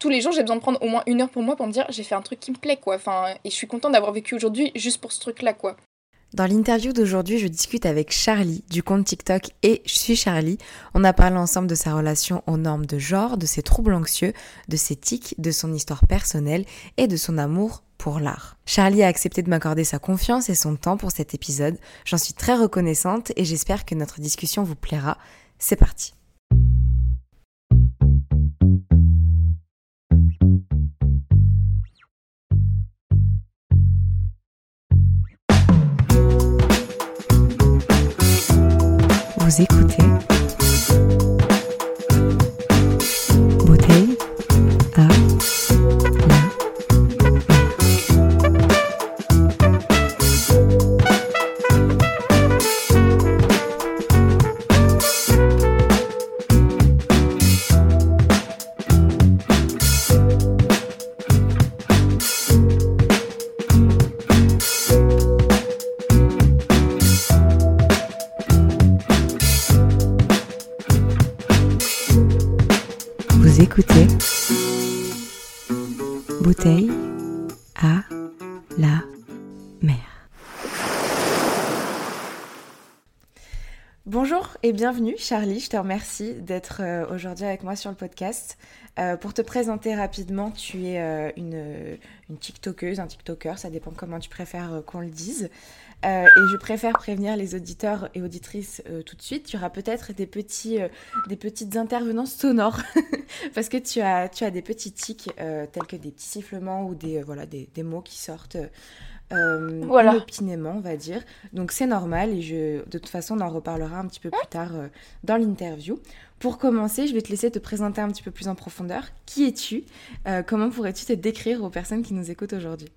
Tous les jours, j'ai besoin de prendre au moins une heure pour moi pour me dire j'ai fait un truc qui me plaît quoi. Enfin, et je suis contente d'avoir vécu aujourd'hui juste pour ce truc-là quoi. Dans l'interview d'aujourd'hui, je discute avec Charlie du compte TikTok et je suis Charlie. On a parlé ensemble de sa relation aux normes de genre, de ses troubles anxieux, de ses tics, de son histoire personnelle et de son amour pour l'art. Charlie a accepté de m'accorder sa confiance et son temps pour cet épisode. J'en suis très reconnaissante et j'espère que notre discussion vous plaira. C'est parti. Vous écoutez bienvenue Charlie, je te remercie d'être euh, aujourd'hui avec moi sur le podcast. Euh, pour te présenter rapidement, tu es euh, une, une TikTokeuse, un TikToker, ça dépend comment tu préfères qu'on le dise. Et je préfère prévenir les auditeurs et auditrices tout de suite. Il y aura peut-être des, des petites intervenances sonores parce que tu as, tu as des petits tics tels que des petits sifflements ou des, voilà, des, des mots qui sortent euh, Voilà. inopinément, on va dire. Donc c'est normal et je, de toute façon, on en reparlera un petit peu plus tard euh, dans l'interview. Pour commencer, je vais te laisser te présenter un petit peu plus en profondeur. Qui es-tu? Euh, Comment pourrais-tu te décrire aux personnes qui nous écoutent aujourd'hui?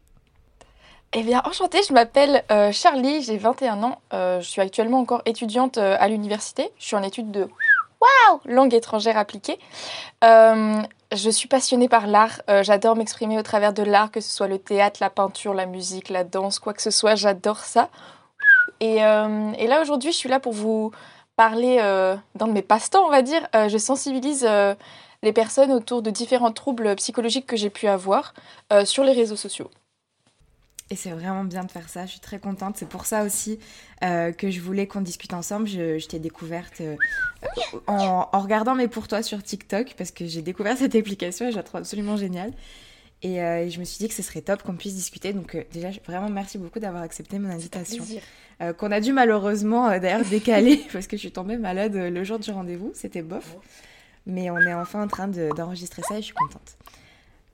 Eh bien, enchantée, je m'appelle Charlie, j'ai 21 ans. Je suis actuellement encore étudiante à l'université. Je suis en études de waouh, langue étrangère appliquée. Je suis passionnée par l'art. Euh, j'adore m'exprimer au travers de l'art, que ce soit le théâtre, la peinture, la musique, la danse, quoi que ce soit. J'adore ça. Et, euh, là, aujourd'hui, je suis là pour vous parler euh, d'un de mes passe-temps, on va dire. Euh, je sensibilise les personnes autour de différents troubles psychologiques que j'ai pu avoir sur les réseaux sociaux. Et c'est vraiment bien de faire ça, je suis très contente. C'est pour ça aussi euh, que je voulais qu'on discute ensemble. Je, je t'ai découverte euh, en, en regardant mes pour toi sur TikTok parce que j'ai découvert cette application et je la trouve absolument géniale. Et, euh, et je me suis dit que ce serait top qu'on puisse discuter. Donc déjà, vraiment merci beaucoup d'avoir accepté mon invitation. Qu'on a dû malheureusement d'ailleurs décaler parce que je suis tombée malade le jour du rendez-vous. C'était bof. Mais on est enfin en train de- d'enregistrer ça et je suis contente.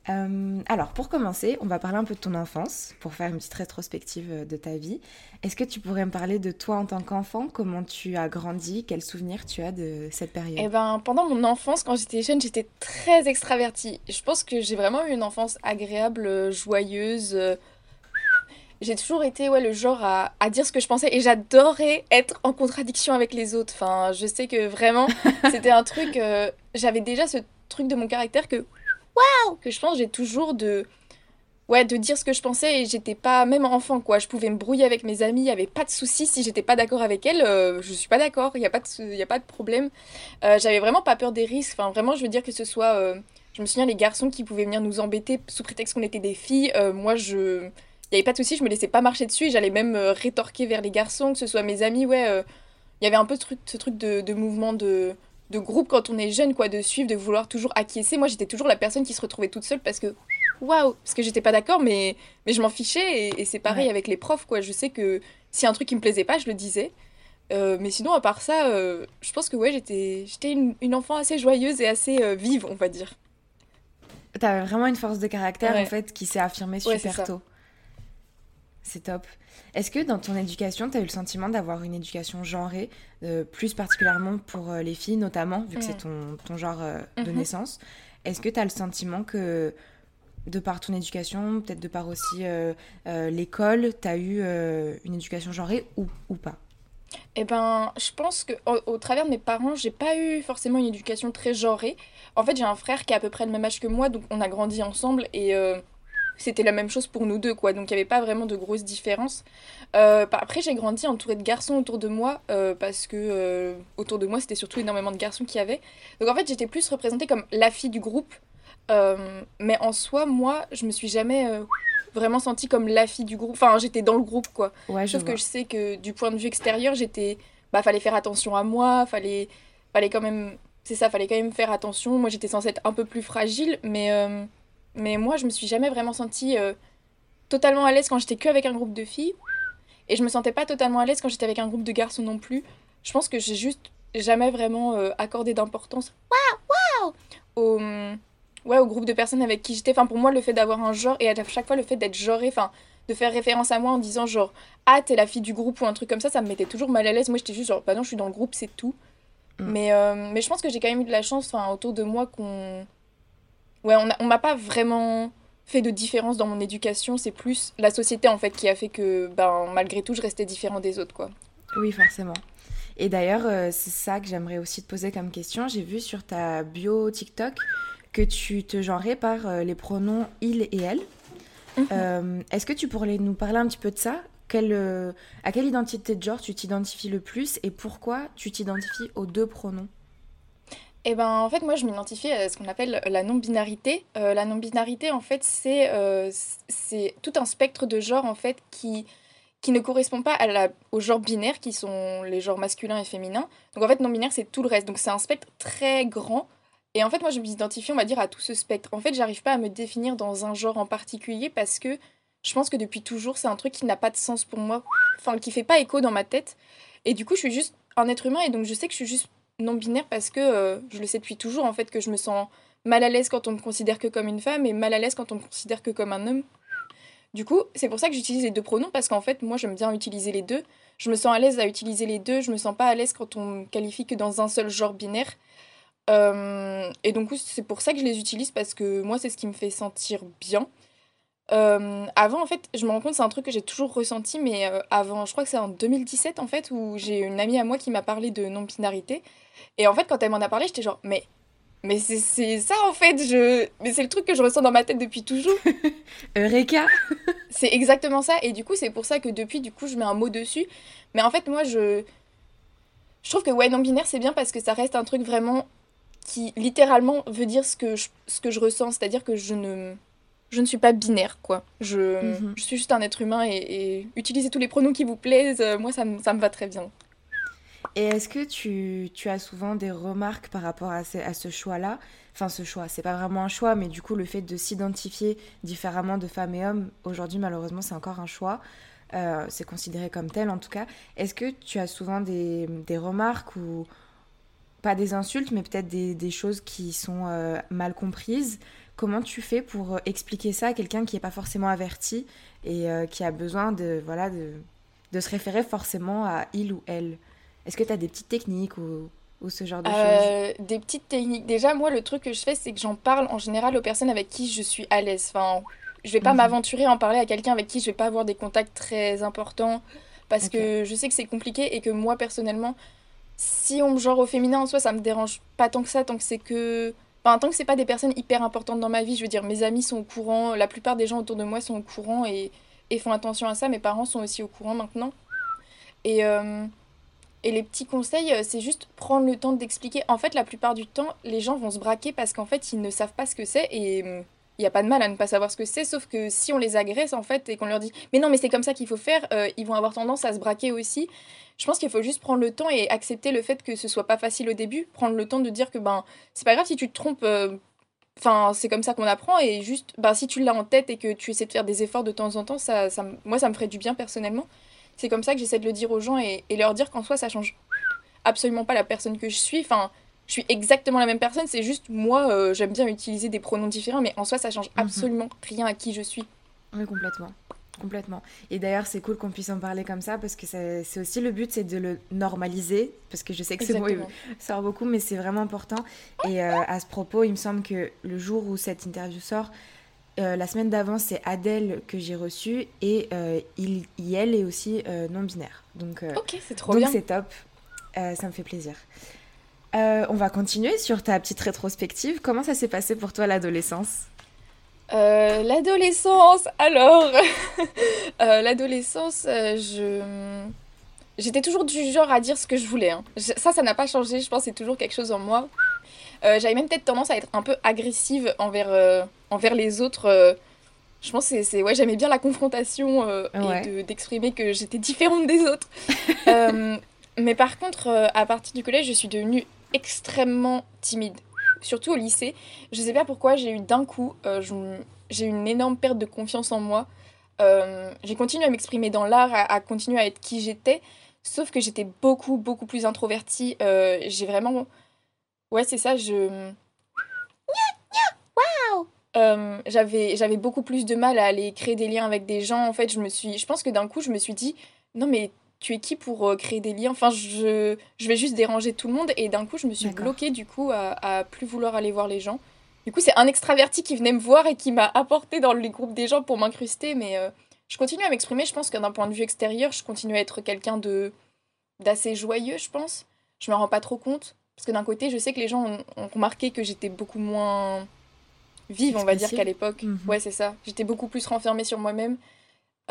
Euh, alors, pour commencer, on va parler un peu de ton enfance, pour faire une petite rétrospective euh, de ta vie. Est-ce que tu pourrais me parler de toi en tant qu'enfant? Comment tu as grandi? Quels souvenirs tu as de cette période? Eh ben, pendant mon enfance, quand j'étais jeune, j'étais très extravertie. Je pense que j'ai vraiment eu une enfance agréable, euh, joyeuse. J'ai toujours été ouais, le genre à, à dire ce que je pensais et j'adorais être en contradiction avec les autres. Enfin, je sais que vraiment, c'était un truc. euh, J'avais déjà ce truc de mon caractère que. Que je pense j'ai toujours de. Ouais, de dire ce que je pensais et j'étais pas. Même enfant, quoi. Je pouvais me brouiller avec mes amis, il y avait pas de souci. Si j'étais pas d'accord avec elles, euh, je suis pas d'accord, il y a, pas de y a pas de problème. Euh, j'avais vraiment pas peur des risques. Enfin, vraiment, je veux dire que ce soit. euh, je me souviens, les garçons qui pouvaient venir nous embêter sous prétexte qu'on était des filles. euh, moi, je. Il n'y avait pas de souci, je me laissais pas marcher dessus j'allais même rétorquer vers les garçons, que ce soit mes amis. Ouais, il y avait un peu ce truc, de mouvement de, de groupe quand on est jeune, quoi, de suivre, de vouloir toujours acquiescer. Moi, j'étais toujours la personne qui se retrouvait toute seule parce que, waouh, parce que j'étais pas d'accord, mais, mais je m'en fichais. Et, c'est pareil avec les profs, quoi. Je sais que si un truc qui me plaisait pas, je le disais. Euh, mais sinon, à part ça, euh, je pense que ouais, j'étais, j'étais une, une, enfant assez joyeuse et assez euh, vive, on va dire. T'avais vraiment une force de caractère, en fait, qui s'est affirmée super tôt. C'est top. Est-ce que dans ton éducation, tu as eu le sentiment d'avoir une éducation genrée, euh, plus particulièrement pour euh, les filles notamment, vu que c'est ton, ton, genre euh, de mhm. naissance? Est-ce que tu as le sentiment que, de par ton éducation, peut-être de par aussi l'école, tu as eu une éducation genrée ou, ou pas? Eh ben, je pense que au, travers de mes parents, j'ai pas eu forcément une éducation très genrée. En fait, j'ai un frère qui a à peu près le même âge que moi, donc on a grandi ensemble et c'était la même chose pour nous deux, quoi. Donc il n'y avait pas vraiment de grosses différences. Euh, après, j'ai grandi entourée de garçons autour de moi, euh, parce que euh, autour de moi, c'était surtout énormément de garçons qui y avait. Donc en fait, j'étais plus représentée comme la fille du groupe. mais en soi, moi, je me suis jamais vraiment sentie comme la fille du groupe. Enfin, j'étais dans le groupe, quoi. Ouais, Sauf que je sais que du point de vue extérieur, j'étais. Bah, fallait faire attention à moi, fallait, fallait quand même. C'est ça, fallait quand même faire attention. Moi, j'étais censée être un peu plus fragile, mais mais moi, je me suis jamais vraiment sentie euh, totalement à l'aise quand j'étais que avec un groupe de filles. Et je me sentais pas totalement à l'aise quand j'étais avec un groupe de garçons non plus. Je pense que j'ai juste jamais vraiment euh, accordé d'importance waouh, au, ouais, au groupe de personnes avec qui j'étais. Enfin, pour moi, le fait d'avoir un genre et à chaque fois le fait d'être genré, enfin, de faire référence à moi en disant genre ah t'es la fille du groupe ou un truc comme ça, ça me mettait toujours mal à l'aise. Moi, j'étais juste genre bah non, je suis dans le groupe, c'est tout. Mm. Mais, euh, mais je pense que j'ai quand même eu de la chance autour de moi qu'on ouais, on, on m'a pas vraiment fait de différence dans mon éducation, c'est plus la société en fait qui a fait que ben malgré tout je restais différent des autres quoi. Oui, forcément. Et d'ailleurs, euh, c'est ça que j'aimerais aussi te poser comme question. J'ai vu sur ta bio TikTok que tu te genrais par euh, les pronoms il et elle. Mhm. Euh, est-ce que tu pourrais nous parler un petit peu de ça? Quelle, À quelle identité de genre tu t'identifies le plus et pourquoi tu t'identifies aux deux pronoms? Eh ben, en fait, moi, je m'identifie à ce qu'on appelle la non-binarité. Euh, la non-binarité, en fait, c'est euh, c'est tout un spectre de genres, en fait, qui, qui ne correspond pas à la, aux genres binaires, qui sont les genres masculins et féminins. Donc, en fait, non-binaire, c'est tout le reste. Donc, c'est un spectre très grand. Et en fait, moi, je m'identifie, on va dire, à tout ce spectre. En fait, j'arrive pas à me définir dans un genre en particulier parce que je pense que depuis toujours, c'est un truc qui n'a pas de sens pour moi. Enfin, qui fait pas écho dans ma tête. Et du coup, je suis juste un être humain et donc je sais que je suis juste non-binaire parce que euh, je le sais depuis toujours en fait que je me sens mal à l'aise quand on me considère que comme une femme et mal à l'aise quand on me considère que comme un homme. Du coup, c'est pour ça que j'utilise les deux pronoms parce qu'en fait, moi j'aime bien utiliser les deux. Je me sens à l'aise à utiliser les deux, je me sens pas à l'aise quand on me qualifie que dans un seul genre binaire. Euh, et donc c'est pour ça que je les utilise parce que moi c'est ce qui me fait sentir bien. Euh, avant, en fait, je me rends compte, c'est un truc que j'ai toujours ressenti, mais avant, je crois que c'est en 2017, en fait, où j'ai une amie à moi qui m'a parlé de non-binarité. Et en fait, quand elle m'en a parlé, j'étais genre, mais, mais c'est ça en fait, je... mais c'est le truc que je ressens dans ma tête depuis toujours. Eureka C'est exactement ça. Et du coup, c'est pour ça que depuis, du coup, je mets un mot dessus. Mais en fait, moi, je. Je trouve que ouais, non-binaire, c'est bien parce que ça reste un truc vraiment qui littéralement veut dire ce que je, ce que je ressens. C'est-à-dire que je ne. Je ne suis pas binaire, quoi. Je, mhm. je suis juste un être humain et, et utiliser tous les pronoms qui vous plaisent, euh, moi, ça, ça me va très bien. Et est-ce que tu, tu, as souvent des remarques par rapport à ce, à ce choix-là? Enfin, ce choix, c'est pas vraiment un choix, mais du coup, le fait de s'identifier différemment de femmes et hommes, aujourd'hui, malheureusement, c'est encore un choix. Euh, c'est considéré comme tel, en tout cas. Est-ce que tu as souvent des, des, remarques ou pas des insultes, mais peut-être des, des, choses qui sont euh, mal comprises? Comment tu fais pour euh, expliquer ça à quelqu'un qui n'est pas forcément averti et qui a besoin de, voilà, de, de se référer forcément à il ou elle? Est-ce que tu as des petites techniques ou, ou ce genre de euh, choses Des petites techniques. Déjà, moi, le truc que je fais, c'est que j'en parle en général aux personnes avec qui je suis à l'aise. Enfin, je vais pas mhm. m'aventurer à en parler à quelqu'un avec qui je vais pas avoir des contacts très importants parce que je sais que c'est compliqué et que moi, personnellement, si on me genre au féminin en soi, ça me dérange pas tant que ça, tant que c'est que. Enfin, tant que c'est pas des personnes hyper importantes dans ma vie, je veux dire, mes amis sont au courant, la plupart des gens autour de moi sont au courant et, et font attention à ça. Mes parents sont aussi au courant maintenant. Et, euh, et les petits conseils, euh, c'est juste prendre le temps d'expliquer. En fait, la plupart du temps, les gens vont se braquer parce qu'en fait, ils ne savent pas ce que c'est. Et, il n'y a pas de mal à ne pas savoir ce que c'est, sauf que si on les agresse en fait et qu'on leur dit mais non mais c'est comme ça qu'il faut faire, euh, ils vont avoir tendance à se braquer aussi. Je pense qu'il faut juste prendre le temps et accepter le fait que ce soit pas facile au début, prendre le temps de dire que ben c'est pas grave si tu te trompes, euh, enfin c'est comme ça qu'on apprend et juste ben si tu l'as en tête et que tu essaies de faire des efforts de temps en temps, ça, moi ça me ferait du bien personnellement. C'est comme ça que j'essaie de le dire aux gens et, et leur dire qu'en soi ça change absolument pas la personne que je suis. Enfin, je suis exactement la même personne, c'est juste moi, euh, j'aime bien utiliser des pronoms différents, mais en soi, ça change Mhm. absolument rien à qui je suis. Oui, complètement. Complètement. Et d'ailleurs, c'est cool qu'on puisse en parler comme ça parce que c'est aussi le but, c'est de le normaliser. Parce que je sais que ce mot sort beaucoup, mais c'est vraiment important. Et euh, à ce propos, il me semble que le jour où cette interview sort, euh, la semaine d'avant, c'est Adèle que j'ai reçue et euh, il, il, elle est aussi non-binaire. Donc, Ok, c'est trop donc c'est top. Ça me fait plaisir. Euh, on va continuer sur ta petite rétrospective. Comment ça s'est passé pour toi l'adolescence? Euh, l'adolescence, alors Euh, L'adolescence, je... J'étais toujours du genre à dire ce que je voulais. hein. Je- Ça, ça n'a pas changé, je pense c'est toujours quelque chose en moi. J'avais même peut-être tendance à être un peu agressive envers, envers les autres. Je pense que c'est-. Ouais, j'aimais bien la confrontation euh, Ouais. et de- d'exprimer que j'étais différente des autres. Euh, mais par contre, euh, à partir du collège, je suis devenue extrêmement timide. Surtout au lycée. Je sais pas pourquoi, j'ai eu d'un coup, euh, j'ai eu une énorme perte de confiance en moi. Euh, j'ai continué à m'exprimer dans l'art, à, à continuer à être qui j'étais, sauf que j'étais beaucoup, beaucoup plus introvertie. Euh, j'ai vraiment... Ouais, c'est ça, je... Euh, j'avais j'avais beaucoup plus de mal à aller créer des liens avec des gens en fait je me suis je pense que d'un coup je me suis dit non mais tu es qui pour euh, créer des liens? Enfin je je vais juste déranger tout le monde et d'un coup je me suis bloquée du coup à, à plus vouloir aller voir les gens. Du coup c'est un extraverti qui venait me voir et qui m'a apporté dans les groupes des gens pour m'incruster mais euh, je continue à m'exprimer. Je pense que d'un point de vue extérieur je continue à être quelqu'un de d'assez joyeux je pense. Je me rends pas trop compte. Parce que d'un côté je sais que les gens ont, ont remarqué que j'étais beaucoup moins vive on va dire qu'à l'époque. Mhm. ouais c'est ça. J'étais beaucoup plus renfermée sur moi-même.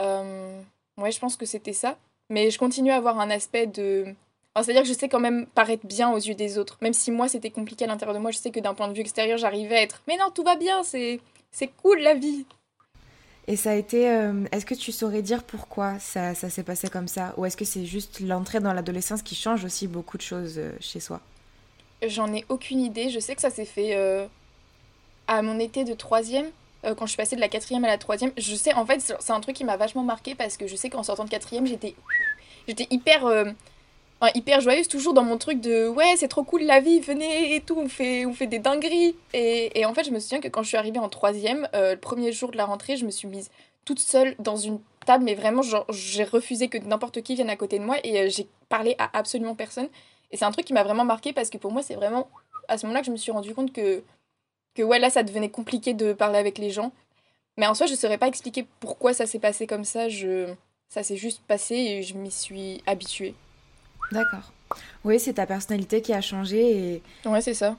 Euh, ouais je pense que c'était ça mais je continue à avoir un aspect de enfin, c'est à dire que je sais quand même paraître bien aux yeux des autres même si moi c'était compliqué à l'intérieur de moi je sais que d'un point de vue extérieur j'arrivais à être mais non tout va bien c'est c'est cool la vie Et ça a été. euh, est-ce que tu saurais dire pourquoi ça, ça s'est passé comme ça? Ou est-ce que c'est juste l'entrée dans l'adolescence qui change aussi beaucoup de choses euh, chez soi? J'en ai aucune idée. Je sais que ça s'est fait euh, à mon été de troisième, euh, quand je suis passée de la quatrième à la troisième. Je sais, en fait, c'est un truc qui m'a vachement marqué parce que je sais qu'en sortant de quatrième, j'étais, j'étais hyper, euh, hyper joyeuse, toujours dans mon truc de ouais, c'est trop cool la vie, venez et tout, on fait, on fait des dingueries. Et, et en fait, je me souviens que quand je suis arrivée en troisième, euh, le premier jour de la rentrée, je me suis mise toute seule dans une table, mais vraiment, j'ai refusé que n'importe qui vienne à côté de moi et j'ai parlé à absolument personne. Et c'est un truc qui m'a vraiment marqué parce que pour moi, c'est vraiment à ce moment-là que je me suis rendu compte que, que ouais, là, ça devenait compliqué de parler avec les gens. Mais en soi, je ne saurais pas expliquer pourquoi ça s'est passé comme ça. Je... Ça s'est juste passé et je m'y suis habituée. D'accord. Oui, c'est ta personnalité qui a changé et Ouais, c'est ça.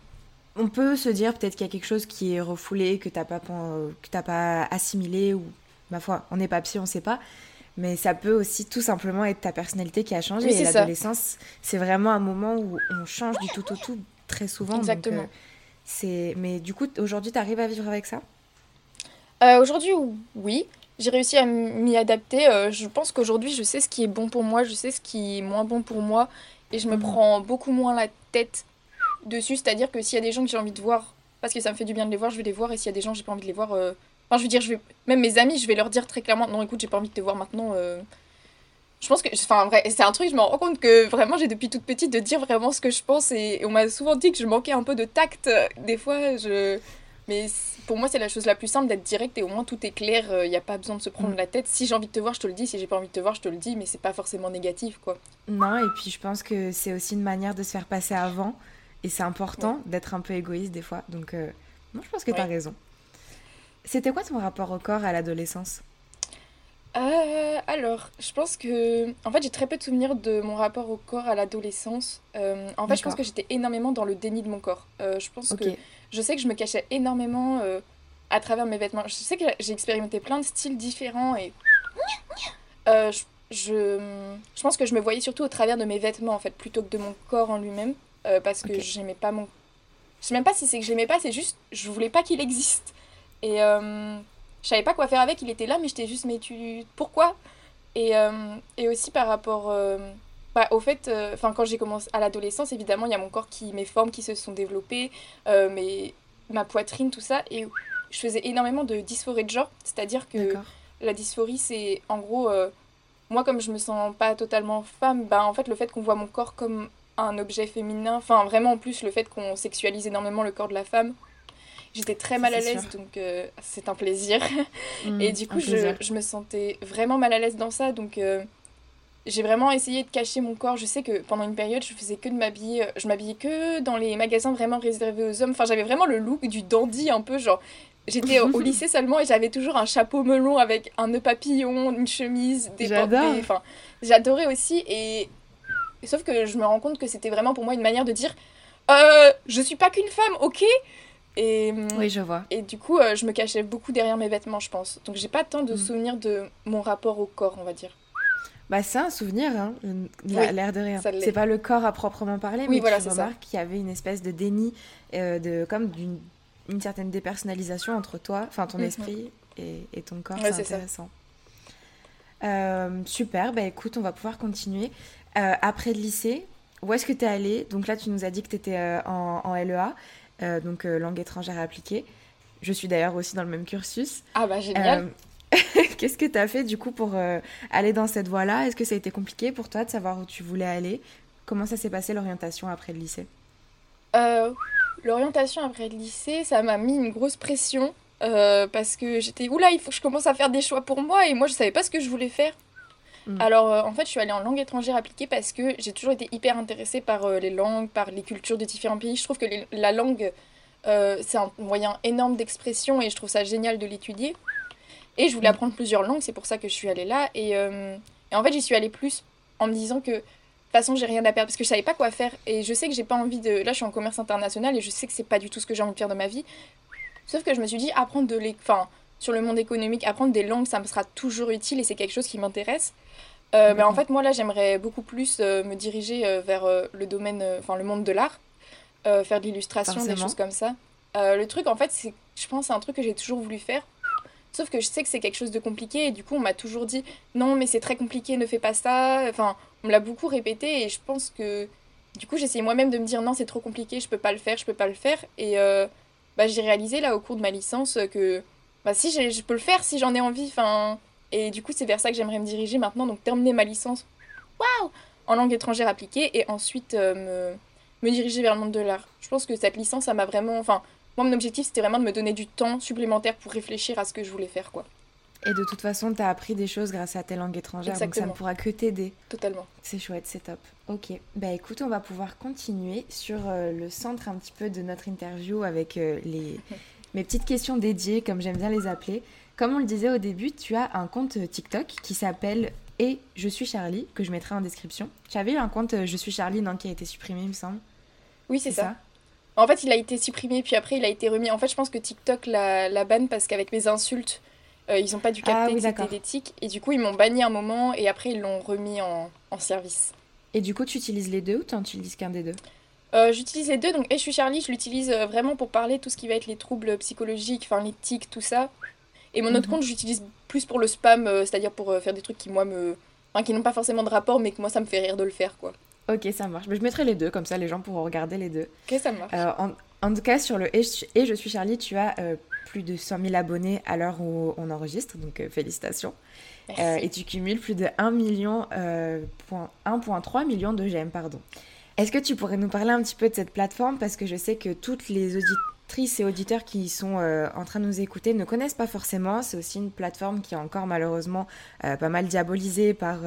on peut se dire peut-être qu'il y a quelque chose qui est refoulé, que t'as pas, que pas assimilé ou, ma foi, on n'est pas psy, on sait pas. Mais ça peut aussi tout simplement être ta personnalité qui a changé. Oui, et c'est ça. l'adolescence, c'est vraiment un moment où on change du tout au tout très souvent. donc, Exactement. euh, c'est... Mais du coup, aujourd'hui, t'arrives à vivre avec ça? Euh, aujourd'hui, oui. J'ai réussi à m'y adapter. Euh, je pense qu'aujourd'hui, je sais ce qui est bon pour moi, je sais ce qui est moins bon pour moi. Et je me Mhm. prends beaucoup moins la tête dessus. C'est-à-dire que s'il y a des gens que j'ai envie de voir, parce que ça me fait du bien de les voir, je vais les voir. Et s'il y a des gens que j'ai pas envie de les voir, euh, enfin, je veux dire, je vais... même mes amis, je vais leur dire très clairement Non, écoute, j'ai pas envie de te voir maintenant. Euh. Je pense que. Enfin, vrai, c'est un truc, je me rends compte que vraiment, j'ai depuis toute petite de dire vraiment ce que je pense. Et, et on m'a souvent dit que je manquais un peu de tact. Des fois, je. Mais pour moi, c'est la chose la plus simple d'être direct et au moins tout est clair. Il n'y a pas besoin de se prendre Mm. la tête. Si j'ai envie de te voir, je te le dis. Si j'ai pas envie de te voir, je te le dis. Mais c'est pas forcément négatif, quoi. Non, et puis je pense que c'est aussi une manière de se faire passer avant. Et c'est important d'être un peu égoïste des fois. Donc, euh, non, je pense que t'as Ouais. raison. C'était quoi ton rapport au corps à l'adolescence? Euh, alors, je pense que. En fait, j'ai très peu de souvenirs de mon rapport au corps à l'adolescence. Euh, en fait, je pense que j'étais énormément dans le déni de mon corps. Euh, je pense que. Je sais que je me cachais énormément à travers mes vêtements. Je sais que j'ai expérimenté plein de styles différents et. Je, je, je pense que je me voyais surtout au travers de mes vêtements, en fait, plutôt que de mon corps en lui-même. parce que Ok. j'aimais pas mon. Je sais même pas si c'est que j'aimais pas, c'est juste. Je voulais pas qu'il existe. Et je savais pas quoi faire avec, il était là, mais j'étais juste, mais tu. Pourquoi? Et, et aussi par rapport bah, au fait, enfin quand j'ai commencé à l'adolescence, évidemment, il y a mon corps qui, mes formes qui se sont développées, mais ma poitrine, tout ça, et je faisais énormément de dysphorie de genre, c'est-à-dire que la dysphorie, c'est en gros, euh, moi comme je me sens pas totalement femme, bah en fait le fait qu'on voit mon corps comme un objet féminin, enfin vraiment en plus le fait qu'on sexualise énormément le corps de la femme, j'étais très mal à l'aise, donc euh, c'est un plaisir. Mmh, et du coup, je, je, me sentais vraiment mal à l'aise dans ça, donc euh, j'ai vraiment essayé de cacher mon corps. Je sais que pendant une période, je faisais que de m'habiller. Je m'habillais que dans les magasins vraiment réservés aux hommes. Enfin, j'avais vraiment le look du dandy un peu, genre J'étais au lycée seulement et j'avais toujours un chapeau melon avec un nœud papillon, une chemise, des. Enfin, j'adorais aussi et sauf que je me rends compte que c'était vraiment pour moi une manière de dire euh, je suis pas qu'une femme, ok? Et, oui, je vois. Et du coup, euh, je me cachais beaucoup derrière mes vêtements, je pense. Donc, j'ai pas tant de mm. souvenirs de mon rapport au corps, on va dire. Bah, c'est un souvenir, hein, l'air de rien. C'est pas le corps à proprement parler, mais voilà, tu remarques qu'il y avait une espèce de déni, euh, de, comme d'une une certaine dépersonnalisation entre toi, enfin ton mhm. esprit et, ton corps. c'est intéressant. Euh, super, bah écoute, on va pouvoir continuer. Euh, après le lycée, où est-ce que tu es allée? Donc là, tu nous as dit que tu étais euh, en, LEA, donc langue étrangère appliquée. Je suis d'ailleurs aussi dans le même cursus. Ah bah génial Qu'est-ce que tu as fait du coup pour aller dans cette voie-là? Est-ce que ça a été compliqué pour toi de savoir où tu voulais aller? Comment ça s'est passé l'orientation après le lycée? L'orientation après le lycée, ça m'a mis une grosse pression euh, parce que j'étais oula, il faut que je commence à faire des choix pour moi et moi je savais pas ce que je voulais faire. Mm. Alors euh, en fait, je suis allée en langue étrangère appliquée parce que j'ai toujours été hyper intéressée par euh, les langues, par les cultures de différents pays. Je trouve que la langue c'est un moyen énorme d'expression et je trouve ça génial de l'étudier. Et je voulais mm. apprendre plusieurs langues, c'est pour ça que je suis allée là et, et en fait, j'y suis allée plus en me disant que de toute façon, j'ai rien à perdre parce que je savais pas quoi faire. Et je sais que j'ai pas envie de. Là, je suis en commerce international et je sais que c'est pas du tout ce que j'ai envie de faire de ma vie. Sauf que je me suis dit, apprendre de les. Enfin, sur le monde économique, apprendre des langues, ça me sera toujours utile et c'est quelque chose qui m'intéresse. Euh, mais en fait, moi, là, j'aimerais beaucoup plus euh, me diriger euh, vers le domaine. Enfin, le monde de l'art. faire de l'illustration, des choses comme ça. le truc, en fait, c'est. Je pense c'est un truc que j'ai toujours voulu faire. Sauf que je sais que c'est quelque chose de compliqué et du coup on m'a toujours dit non mais c'est très compliqué, ne fais pas ça. Enfin on me l'a beaucoup répété et je pense que du coup j'essayais moi-même de me dire non c'est trop compliqué, je peux pas le faire, je peux pas le faire et euh, bah, j'ai réalisé là au cours de ma licence que bah si je peux le faire si j'en ai envie enfin et du coup c'est vers ça que j'aimerais me diriger maintenant donc terminer ma licence waouh en langue étrangère appliquée et ensuite euh, me, me diriger vers le monde de l'art. Je pense que cette licence ça m'a vraiment enfin moi mon objectif c'était vraiment de me donner du temps supplémentaire pour réfléchir à ce que je voulais faire quoi. Et de toute façon, tu as appris des choses grâce à tes langues étrangères, donc ça ne pourra que t'aider. Totalement. C'est chouette, c'est top. Ok, bah écoute, on va pouvoir continuer sur euh, le centre un petit peu de notre interview avec euh, les... mes petites questions dédiées, comme j'aime bien les appeler. Comme on le disait au début, tu as un compte TikTok qui s'appelle Et je suis Charlie, que je mettrai en description. Tu avais eu un compte Je suis Charlie, non, qui a été supprimé, il me semble. Oui, c'est ça. En fait, il a été supprimé, puis après, il a été remis. En fait, je pense que TikTok la, la banne parce qu'avec mes insultes, euh, ils n'ont pas dû capter ah, que c'était des Et du coup, ils m'ont banni un moment et après, ils l'ont remis en, en, service. Et du coup, tu utilises les deux ou tu n'utilises qu'un des deux? Euh, J'utilise les deux. Donc, et je suis Charlie, je l'utilise euh, vraiment pour parler tout ce qui va être les troubles psychologiques, enfin les tics, tout ça. Et mon autre mhm. compte, j'utilise plus pour le spam, c'est-à-dire pour faire des trucs qui, moi, me. Enfin, qui n'ont pas forcément de rapport, mais que moi, ça me fait rire de le faire, quoi. Ok, ça marche. Mais je mettrai les deux, comme ça, les gens pourront regarder les deux. Ok, ça marche. en, en, tout cas, sur le Et je suis Charlie, tu as plus de 100 000 abonnés à l'heure où on enregistre, donc euh, félicitations. Euh, et tu cumules plus de 1 million, 1,3 euh, million de j'aime, pardon. Est-ce que tu pourrais nous parler un petit peu de cette plateforme? Parce que je sais que toutes les auditrices et auditeurs qui sont en train de nous écouter ne connaissent pas forcément. C'est aussi une plateforme qui est encore malheureusement pas mal diabolisée par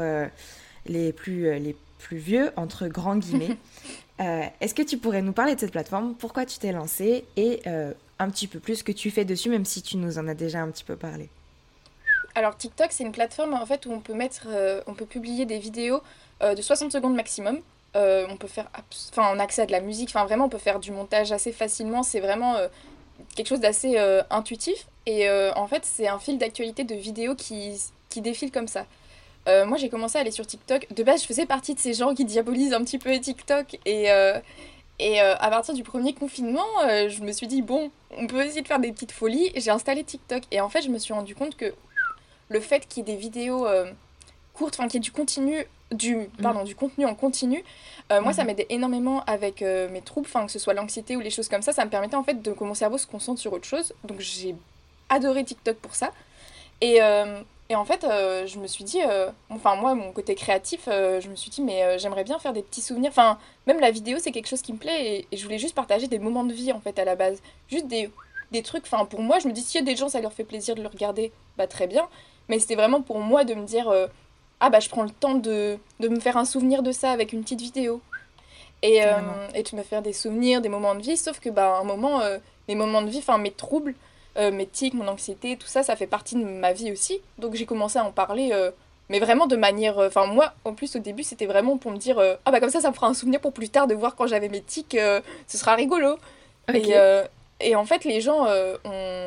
les, plus, les plus vieux, entre grands guillemets. Est-ce que tu pourrais nous parler de cette plateforme? Pourquoi tu t'es lancée? Et un petit peu plus ce que tu fais dessus, même si tu nous en as déjà un petit peu parlé. Alors TikTok, c'est une plateforme en fait où on peut mettre, euh, on peut publier des vidéos euh, de 60 secondes maximum. Euh, on peut faire, enfin, on accède à de la musique. Enfin, vraiment, on peut faire du montage assez facilement. C'est vraiment quelque chose d'assez intuitif. Et en fait, c'est un fil d'actualité de vidéos qui, qui défile comme ça. moi, j'ai commencé à aller sur TikTok. De base, je faisais partie de ces gens qui diabolisent un petit peu TikTok et Et à partir du premier confinement, je me suis dit, bon, on peut essayer de faire des petites folies. J'ai installé TikTok. Et en fait, je me suis rendu compte que le fait qu'il y ait des vidéos courtes, enfin qu'il y ait du continu, du, mm. pardon, du contenu en continu, moi ça mm. m'aidait énormément avec mes troubles, enfin que ce soit l'anxiété ou les choses comme ça, ça me permettait en fait de que mon cerveau se concentre sur autre chose. Donc j'ai adoré TikTok pour ça. Et, et en fait, euh, je me suis dit, euh, enfin moi, mon côté créatif, euh, je me suis dit, mais j'aimerais bien faire des petits souvenirs. Enfin, même la vidéo, c'est quelque chose qui me plaît et, je voulais juste partager des moments de vie en fait à la base. Juste des, des trucs, enfin pour moi, je me dis, s'il y a des gens, ça leur fait plaisir de le regarder, bah très bien. Mais c'était vraiment pour moi de me dire, ah bah je prends le temps de, de, me faire un souvenir de ça avec une petite vidéo. Et, et de me faire des souvenirs, des moments de vie, sauf que bah un moment, mes moments de vie, enfin mes troubles, euh, mes tics, mon anxiété, tout ça, ça fait partie de ma vie aussi. Donc j'ai commencé à en parler, euh, mais vraiment de manière. Euh, enfin, moi, en plus, au début, c'était vraiment pour me dire Ah, bah, comme ça, ça me fera un souvenir pour plus tard de voir quand j'avais mes tics, ce sera rigolo. Et, et, en fait, les gens ont.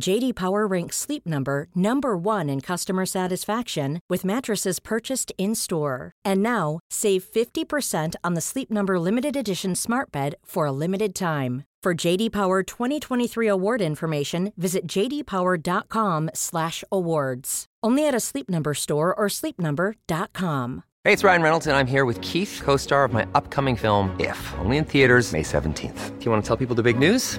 JD Power ranks Sleep Number number 1 in customer satisfaction with mattresses purchased in-store. And now, save 50% on the Sleep Number limited edition Smart Bed for a limited time. For JD Power 2023 award information, visit jdpower.com/awards. Only at a Sleep Number store or sleepnumber.com. Hey, it's Ryan Reynolds and I'm here with Keith, co-star of my upcoming film If, only in theaters May 17th. Do you want to tell people the big news?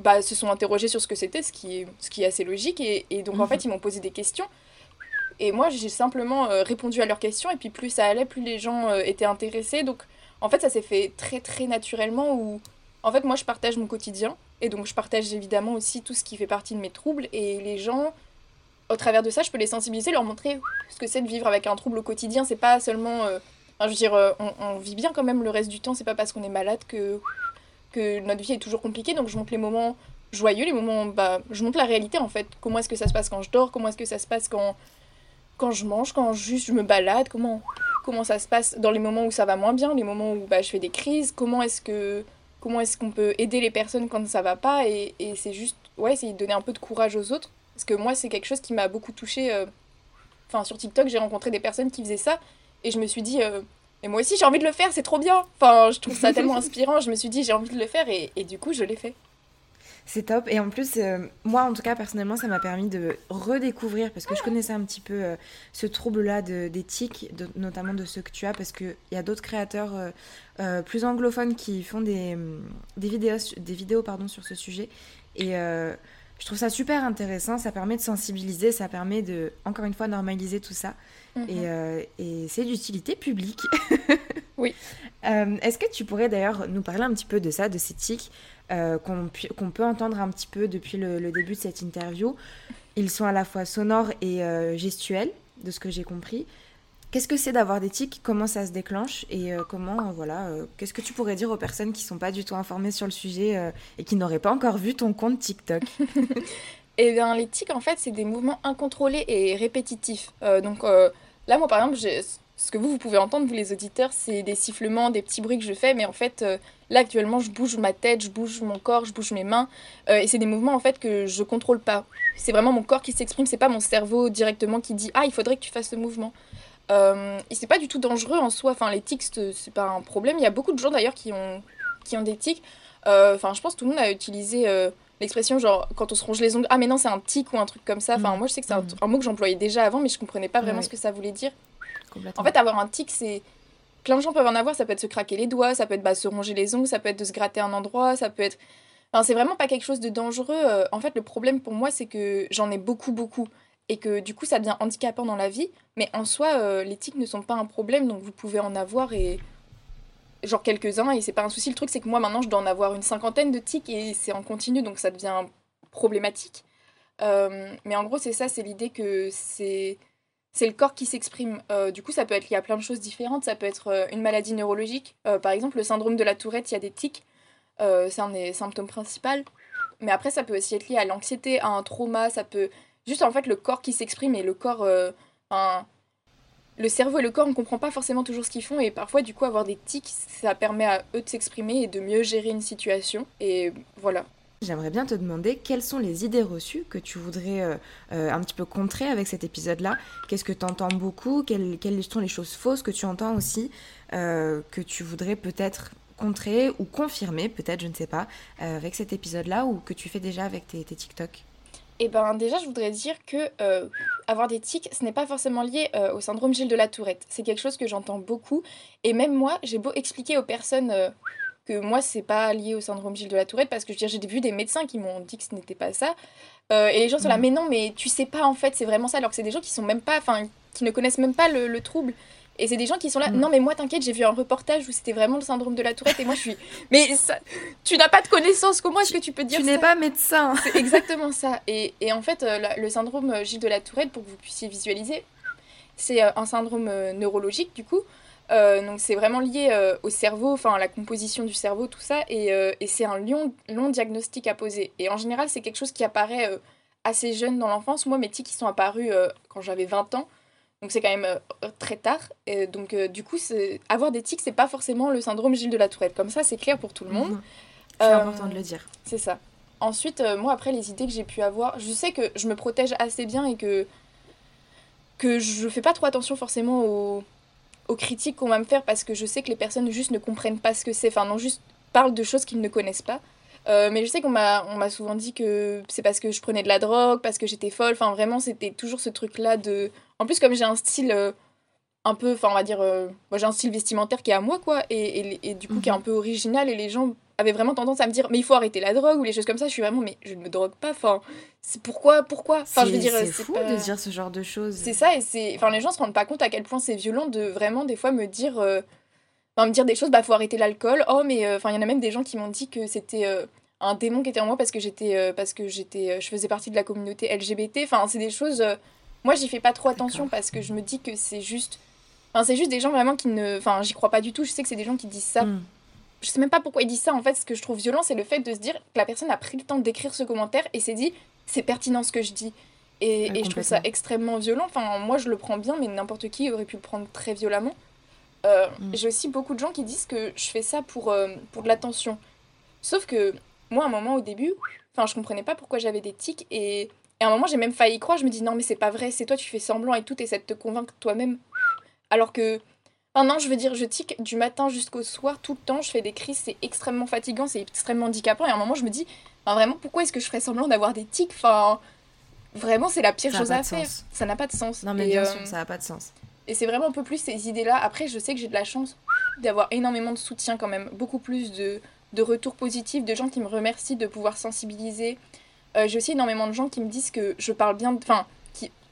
Bah, se sont interrogés sur ce que c'était, ce qui, est, ce qui est assez logique. Et, et donc, en mhm. fait, ils m'ont posé des questions. Et moi, j'ai simplement euh, répondu à leurs questions. Et puis, plus ça allait, plus les gens euh, étaient intéressés. Donc, en fait, ça s'est fait très, très naturellement. Où, en fait, moi, je partage mon quotidien. Et donc, je partage évidemment aussi tout ce qui fait partie de mes troubles. Et les gens, au travers de ça, je peux les sensibiliser, leur montrer ce que c'est de vivre avec un trouble au quotidien. C'est pas seulement. Euh, je veux dire, on, on, vit bien quand même le reste du temps. C'est pas parce qu'on est malade que que notre vie est toujours compliquée, donc je montre les moments joyeux, les moments, bah, je montre la réalité en fait. Comment est-ce que ça se passe quand je dors, comment est-ce que ça se passe quand, quand je mange, quand juste je me balade, comment, comment ça se passe dans les moments où ça va moins bien, les moments où bah, je fais des crises, comment est-ce que comment est-ce qu'on peut aider les personnes quand ça va pas? Et, et c'est juste ouais c'est donner un peu de courage aux autres. Parce que moi c'est quelque chose qui m'a beaucoup touché euh, enfin sur TikTok j'ai rencontré des personnes qui faisaient ça. Et je me suis dit euh, et moi aussi, j'ai envie de le faire, c'est trop bien. Enfin, je trouve ça tellement inspirant. Je me suis dit, j'ai envie de le faire et, et du coup, je l'ai fait. C'est top. Et en plus, euh, moi, en tout cas, personnellement, ça m'a permis de redécouvrir, parce que je connaissais un petit peu euh, ce trouble-là de, des tics, notamment de ceux que tu as, parce qu'il y a d'autres créateurs euh, plus anglophones qui font des, des vidéos, des vidéos pardon, sur ce sujet. Et je trouve ça super intéressant. Ça permet de sensibiliser, ça permet de, encore une fois, normaliser tout ça. Mhm. Euh, et, c'est d'utilité publique. oui. Euh, est-ce que tu pourrais d'ailleurs nous parler un petit peu de ça, de ces tics euh, qu'on peut entendre un petit peu depuis le, début de cette interview? Ils sont à la fois sonores et gestuels, de ce que j'ai compris. Qu'est-ce que c'est d'avoir des tics? Comment ça se déclenche? Et comment, voilà, qu'est-ce que tu pourrais dire aux personnes qui sont pas du tout informées sur le sujet et qui n'auraient pas encore vu ton compte TikTok? Eh bien, les tics, en fait, c'est des mouvements incontrôlés et répétitifs. donc là, moi, par exemple, ce que vous, vous pouvez entendre, vous les auditeurs, c'est des sifflements, des petits bruits que je fais, mais en fait, euh, là actuellement, je bouge ma tête, je bouge mon corps, je bouge mes mains, euh, et c'est des mouvements en fait que je contrôle pas. C'est vraiment mon corps qui s'exprime, c'est pas mon cerveau directement qui dit ah il faudrait que tu fasses ce mouvement. Euh, et c'est pas du tout dangereux en soi. Enfin, les tics, c'est pas un problème. Il y a beaucoup de gens d'ailleurs qui ont qui ont des tics. Enfin, je pense que tout le monde a utilisé l'expression genre quand on se ronge les ongles ah mais non c'est un tic ou un truc comme ça enfin mm. moi je sais que c'est un, mm. mot que j'employais déjà avant mais je comprenais pas vraiment ce que ça voulait dire en fait, avoir un tic, c'est. Plein de gens peuvent en avoir, ça peut être se craquer les doigts, ça peut être bah, se ronger les ongles, ça peut être de se gratter un endroit, ça peut être. Enfin, c'est vraiment pas quelque chose de dangereux. Euh, en fait, le problème pour moi, c'est que j'en ai beaucoup, beaucoup. Et que du coup, ça devient handicapant dans la vie. Mais en soi, euh, les tics ne sont pas un problème, donc vous pouvez en avoir et. Genre quelques-uns, et c'est pas un souci. Le truc, c'est que moi, maintenant, je dois en avoir une cinquantaine de tics et c'est en continu, donc ça devient problématique. Euh, mais en gros, c'est ça, c'est l'idée que c'est c'est le corps qui s'exprime. Euh, du coup, ça peut être lié à plein de choses différentes. Ça peut être euh, une maladie neurologique. Par exemple, le syndrome de la tourette, il y a des tics. c'est un des symptômes principaux. Mais après, ça peut aussi être lié à l'anxiété, à un trauma. Ça peut. Juste en fait, le corps qui s'exprime et le corps. Le cerveau et le corps, on ne comprend pas forcément toujours ce qu'ils font. Et parfois, du coup, avoir des tics, ça permet à eux de s'exprimer et de mieux gérer une situation. Et voilà. J'aimerais bien te demander quelles sont les idées reçues que tu voudrais euh, euh, un petit peu contrer avec cet épisode-là? Qu'est-ce que tu entends beaucoup? Quelles, sont les choses fausses que tu entends aussi, euh, que tu voudrais peut-être contrer ou confirmer, peut-être, je ne sais pas, avec cet épisode-là ou que tu fais déjà avec tes, tes TikTok? Eh ben déjà, je voudrais dire que avoir des tics, ce n'est pas forcément lié au syndrome Gilles de la Tourette. C'est quelque chose que j'entends beaucoup. Et même moi, j'ai beau expliquer aux personnes que moi, c'est pas lié au syndrome Gilles de la Tourette parce que je j'ai vu des médecins qui m'ont dit que ce n'était pas ça. Euh, et les gens sont là, mm. mais non, mais tu sais pas en fait, c'est vraiment ça. Alors que c'est des gens qui sont même pas, enfin, qui ne connaissent même pas le, trouble. Et c'est des gens qui sont là, mm. non mais moi t'inquiète, j'ai vu un reportage où c'était vraiment le syndrome de la Tourette et moi je suis, mais ça, tu n'as pas de connaissances, comment est-ce que tu peux dire ça Tu n'es pas médecin. C'est exactement ça. Et, et en fait, euh, le syndrome Gilles de la Tourette, pour que vous puissiez visualiser, c'est euh, un syndrome neurologique du coup, euh, donc c'est vraiment lié euh, au cerveau, enfin à la composition du cerveau, tout ça, et, euh, et c'est un long, long, diagnostic à poser. Et en général, c'est quelque chose qui apparaît assez jeune dans l'enfance. Moi, mes tics, ils sont apparus quand j'avais 20 ans, donc c'est quand même très tard. Et donc du coup, avoir des tics, c'est pas forcément le syndrome Gilles de la Tourette. Comme ça, c'est clair pour tout le monde. Mhm. C'est important de le dire. C'est ça. Ensuite, moi, après, les idées que j'ai pu avoir, je sais que je me protège assez bien et que, que je fais pas trop attention forcément aux aux critiques qu'on va me faire parce que je sais que les personnes juste ne comprennent pas ce que c'est, enfin non, juste parlent de choses qu'ils ne connaissent pas. Euh, mais je sais qu'on m'a, on m'a souvent dit que c'est parce que je prenais de la drogue, parce que j'étais folle, enfin vraiment c'était toujours ce truc-là de... En plus comme j'ai un style euh, un peu, enfin on va dire, euh, moi j'ai un style vestimentaire qui est à moi quoi, et, et, du coup qui est un mhm. peu original et les gens avaient vraiment tendance à me dire mais il faut arrêter la drogue ou les choses comme ça. Je suis vraiment mais je ne me drogue pas. Enfin, c'est pourquoi, pourquoi? Enfin, je veux dire, c'est fou de dire ce genre de choses. C'est ça et c'est, enfin les gens se rendent pas compte à quel point c'est violent de vraiment des fois me dire, euh, enfin, me dire des choses. Bah faut arrêter l'alcool. Oh mais enfin il y en a même des gens qui m'ont dit que c'était un démon qui était en moi parce que j'étais parce que j'étais je faisais partie de la communauté LGBT. Enfin c'est des choses. Moi j'y fais pas trop attention parce que je me dis que c'est juste. Enfin, c'est juste des gens vraiment qui ne. Enfin, j'y crois pas du tout. Je sais que c'est des gens qui disent ça hmm je sais même pas pourquoi il dit ça en fait. Ce que je trouve violent, c'est le fait de se dire que la personne a pris le temps d'écrire ce commentaire et s'est dit c'est pertinent ce que je dis. Et, je trouve ça extrêmement violent. Enfin, moi je le prends bien, mais n'importe qui aurait pu le prendre très violemment. Euh, mm. J'ai aussi beaucoup de gens qui disent que je fais ça pour, euh, pour de l'attention. Sauf que moi, à un moment au début, enfin, je comprenais pas pourquoi j'avais des tics et, et à un moment j'ai même failli y croire. Je me dis non, mais c'est pas vrai, c'est toi, tu fais semblant et tout, et ça de te convaincre toi-même. Alors que Enfin, non, je veux dire, je tique du matin jusqu'au soir, tout le temps, je fais des crises, c'est extrêmement fatigant, c'est extrêmement handicapant. Et à un moment, je me dis, vraiment, pourquoi est-ce que je ferais semblant d'avoir des tics? Enfin, vraiment, c'est la pire chose à faire. Ça n'a pas de sens. Non, mais bien sûr, euh, ça n'a pas de sens. Et c'est vraiment un peu plus ces idées-là. Après, je sais que j'ai de la chance d'avoir énormément de soutien quand même, beaucoup plus de, de retours positifs, de gens qui me remercient de pouvoir sensibiliser. Euh, j'ai aussi énormément de gens qui me disent que je parle bien, enfin,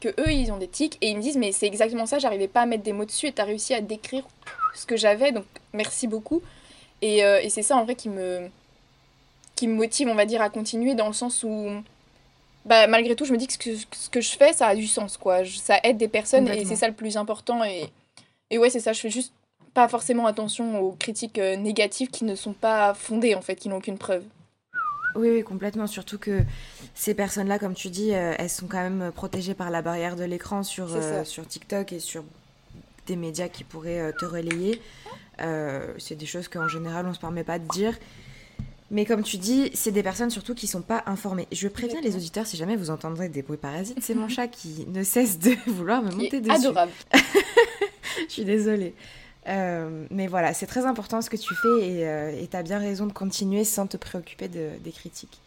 que eux ils ont des tics et ils me disent mais c'est exactement ça, j'arrivais pas à mettre des mots dessus et t'as réussi à décrire ce que j'avais donc merci beaucoup. Et, euh, et c'est ça en vrai qui me, qui me motive on va dire à continuer dans le sens où bah, malgré tout je me dis que ce, que ce que je fais ça a du sens quoi, ça aide des personnes et c'est ça le plus important et, Et ouais, c'est ça, je fais juste pas forcément attention aux critiques euh, négatives qui ne sont pas fondées, en fait, qui n'ont aucune preuve. Oui, oui, complètement. Surtout que ces personnes-là, comme tu dis, euh, elles sont quand même protégées par la barrière de l'écran sur, ça. sur TikTok et sur des médias qui pourraient te relayer. c'est des choses qu'en général, on se permet pas de dire. Mais comme tu dis, c'est des personnes surtout qui sont pas informées. Je préviens les auditeurs si jamais vous entendrez des bruits parasites, c'est mon chat qui ne cesse de vouloir me monter dessus. adorable. Je suis désolée. Euh, mais voilà, c'est très important ce que tu fais et tu as bien raison de continuer sans te préoccuper de- des critiques.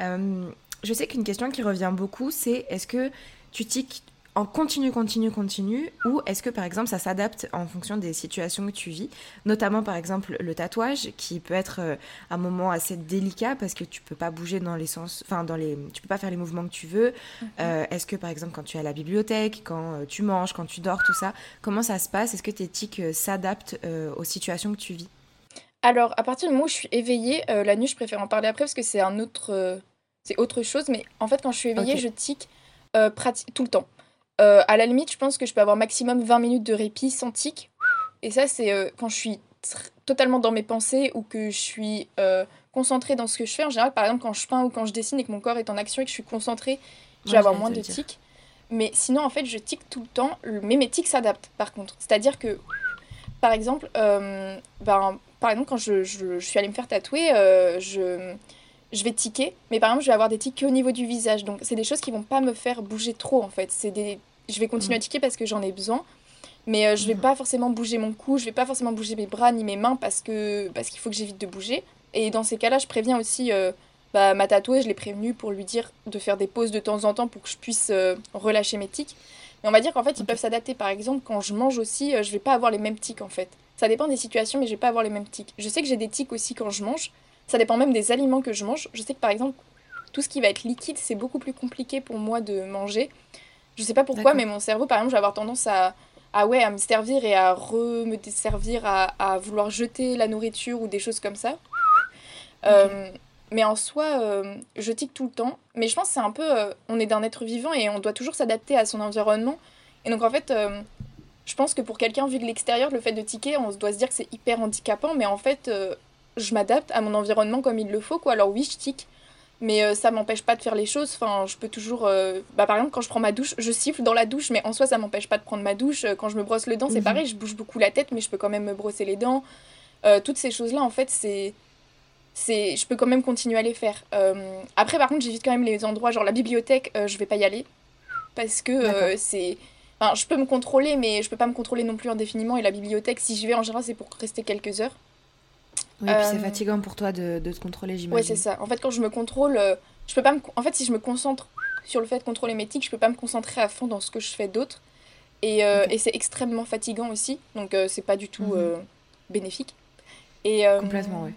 Euh, je sais qu'une question qui revient beaucoup, c'est est-ce que tu tiques en continu, continu, continu ou est-ce que par exemple ça s'adapte en fonction des situations que tu vis Notamment par exemple le tatouage qui peut être euh, un moment assez délicat parce que tu peux pas bouger dans les sens, enfin dans les, tu peux pas faire les mouvements que tu veux. Euh, est-ce que par exemple quand tu es à la bibliothèque, quand euh, tu manges, quand tu dors, tout ça, comment ça se passe? Est-ce que tes tics s'adaptent aux situations que tu vis? Alors, à partir du moment où je suis éveillée, la nuit, je préfère en parler après parce que c'est un autre, c'est autre chose. Mais en fait, quand je suis éveillée, je tic tout le temps. Euh, à la limite, je pense que je peux avoir maximum 20 minutes de répit sans tic. Et ça, c'est euh, quand je suis totalement dans mes pensées ou que je suis euh, concentrée dans ce que je fais. En général, par exemple, quand je peins ou quand je dessine et que mon corps est en action et que je suis concentrée, je vais avoir moins de dire. tics. Mais sinon, en fait, je tic tout le temps. Mais mes tics s'adaptent, par contre. C'est-à-dire que, par exemple, euh, ben, par exemple, quand je, je- je suis allée me faire tatouer, euh, je, je vais tiquer. Mais par exemple, je vais avoir des tics qu'au niveau du visage. Donc, c'est des choses qui vont pas me faire bouger trop, en fait. C'est des... Je vais continuer à tiquer parce que j'en ai besoin. Mais euh, je vais Mhm. pas forcément bouger mon cou, je vais pas forcément bouger mes bras ni mes mains parce que parce qu'il faut que j'évite de bouger. Et dans ces cas-là, je préviens aussi euh, bah, ma tatouée, je l'ai prévenue pour lui dire de faire des pauses de temps en temps pour que je puisse euh, relâcher mes tics. Mais on va dire qu'en fait, ils peuvent s'adapter. Par exemple, quand je mange aussi, euh, je vais pas avoir les mêmes tics en fait. Ça dépend des situations, mais je vais pas avoir les mêmes tics. Je sais que j'ai des tics aussi quand je mange. Ça dépend même des aliments que je mange. Je sais que par exemple, tout ce qui va être liquide, c'est beaucoup plus compliqué pour moi de manger. Je sais pas pourquoi, mais mon cerveau, par exemple, je vais avoir tendance à, à, ouais, à me servir et à re me desservir, à, à vouloir jeter la nourriture ou des choses comme ça. Euh, mais en soi, euh, je tique tout le temps. Mais je pense que c'est un peu. euh, on est d'un être vivant et on doit toujours s'adapter à son environnement. Et donc, en fait, je pense que pour quelqu'un vu de l'extérieur, le fait de tiquer, on doit se dire que c'est hyper handicapant. Mais en fait, je m'adapte à mon environnement comme il le faut. Quoi. Alors, oui, je tique. Mais euh, ça m'empêche pas de faire les choses. Enfin, je peux toujours. euh, Bah, par exemple, quand je prends ma douche, je siffle dans la douche, mais en soi, ça m'empêche pas de prendre ma douche. Euh, Quand je me brosse les dents, c'est Mhm. pareil, je bouge beaucoup la tête, mais je peux quand même me brosser les dents. Euh, toutes ces choses-là, en fait, c'est. C'est, je peux quand même continuer à les faire. Euh, après, par contre, j'évite quand même les endroits, genre la bibliothèque, euh, je vais pas y aller. Parce que c'est. Enfin, je peux me contrôler, mais je peux pas me contrôler non plus indéfiniment. Et la bibliothèque, si j'y vais en général, c'est pour rester quelques heures. Oui, puis c'est Euh, fatigant pour toi de, de te contrôler, j'imagine. Ouais, c'est ça. En fait, quand je me contrôle, euh, je peux pas me. En fait, si je me concentre sur le fait de contrôler mes tics, je peux pas me concentrer à fond dans ce que je fais d'autre. Et, euh, et c'est extrêmement fatigant aussi. Donc, euh, c'est pas du tout Mhm. euh, bénéfique. Et, euh, Complètement, oui.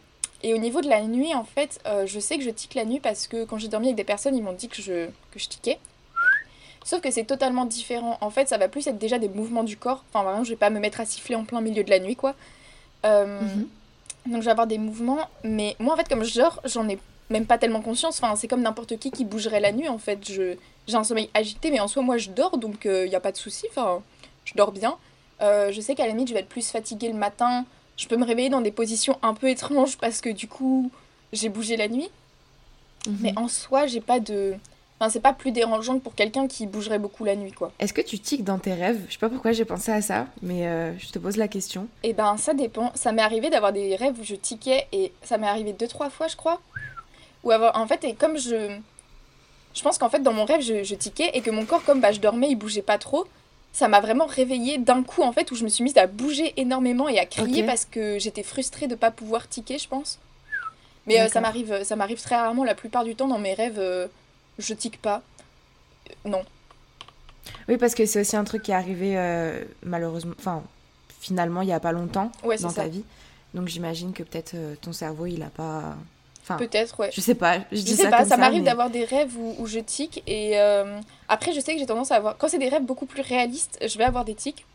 Et au niveau de la nuit, en fait, euh, je sais que je tique la nuit parce que quand j'ai dormi avec des personnes, ils m'ont dit que je, que je tiquais. Sauf que c'est totalement différent. En fait, ça va plus être déjà des mouvements du corps. Enfin, vraiment, je vais pas me mettre à siffler en plein milieu de la nuit, quoi. Euh, Mhm. Donc, je vais avoir des mouvements. Mais moi, en fait, comme je dors, j'en ai même pas tellement conscience. Enfin, c'est comme n'importe qui qui bougerait la nuit, en fait. Je, j'ai un sommeil agité, mais en soi, moi, je dors, donc il n'y a pas de souci. Enfin, je dors bien. Euh, je sais qu'à la limite, je vais être plus fatiguée le matin. Je peux me réveiller dans des positions un peu étranges parce que du coup, j'ai bougé la nuit. Mhm. Mais en soi, j'ai pas de. Enfin, c'est pas plus dérangeant que pour quelqu'un qui bougerait beaucoup la nuit, quoi. Est-ce que tu tiques dans tes rêves? Je sais pas pourquoi j'ai pensé à ça, mais euh, je te pose la question. Et ben, ça dépend. Ça m'est arrivé d'avoir des rêves où je tiquais et ça m'est arrivé deux, trois fois, je crois. Ou avoir. En fait, et comme je. Je pense qu'en fait, dans mon rêve, je, je tiquais et que mon corps, comme bah, je dormais, il bougeait pas trop. Ça m'a vraiment réveillée d'un coup, en fait, où je me suis mise à bouger énormément et à crier parce que j'étais frustrée de pas pouvoir tiquer, je pense. Mais euh, ça m'arrive ça m'arrive très rarement, la plupart du temps, dans mes rêves, euh, je tique pas. Euh, Non. Oui, parce que c'est aussi un truc qui est arrivé euh, malheureusement, enfin, finalement, il y a pas longtemps Ouais, dans ça. ta vie. Donc j'imagine que peut-être euh, ton cerveau, il a pas. Enfin, Peut-être, ouais. je sais pas. Je, Je dis sais ça pas, comme ça m'arrive mais- d'avoir des rêves où, où je tique et euh, après je sais que j'ai tendance à avoir quand c'est des rêves beaucoup plus réalistes, je vais avoir des tics.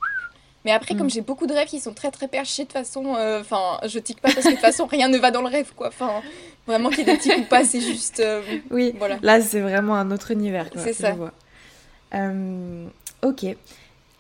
Mais après Mm. comme j'ai beaucoup de rêves qui sont très très perchés de façon euh, enfin je tique pas parce que de toute façon rien ne va dans le rêve quoi. Enfin vraiment qu'il y ait des tics ou pas, c'est juste euh, Oui, voilà. là, c'est vraiment un autre univers. quoi, C'est ça. vois. Euh, ok.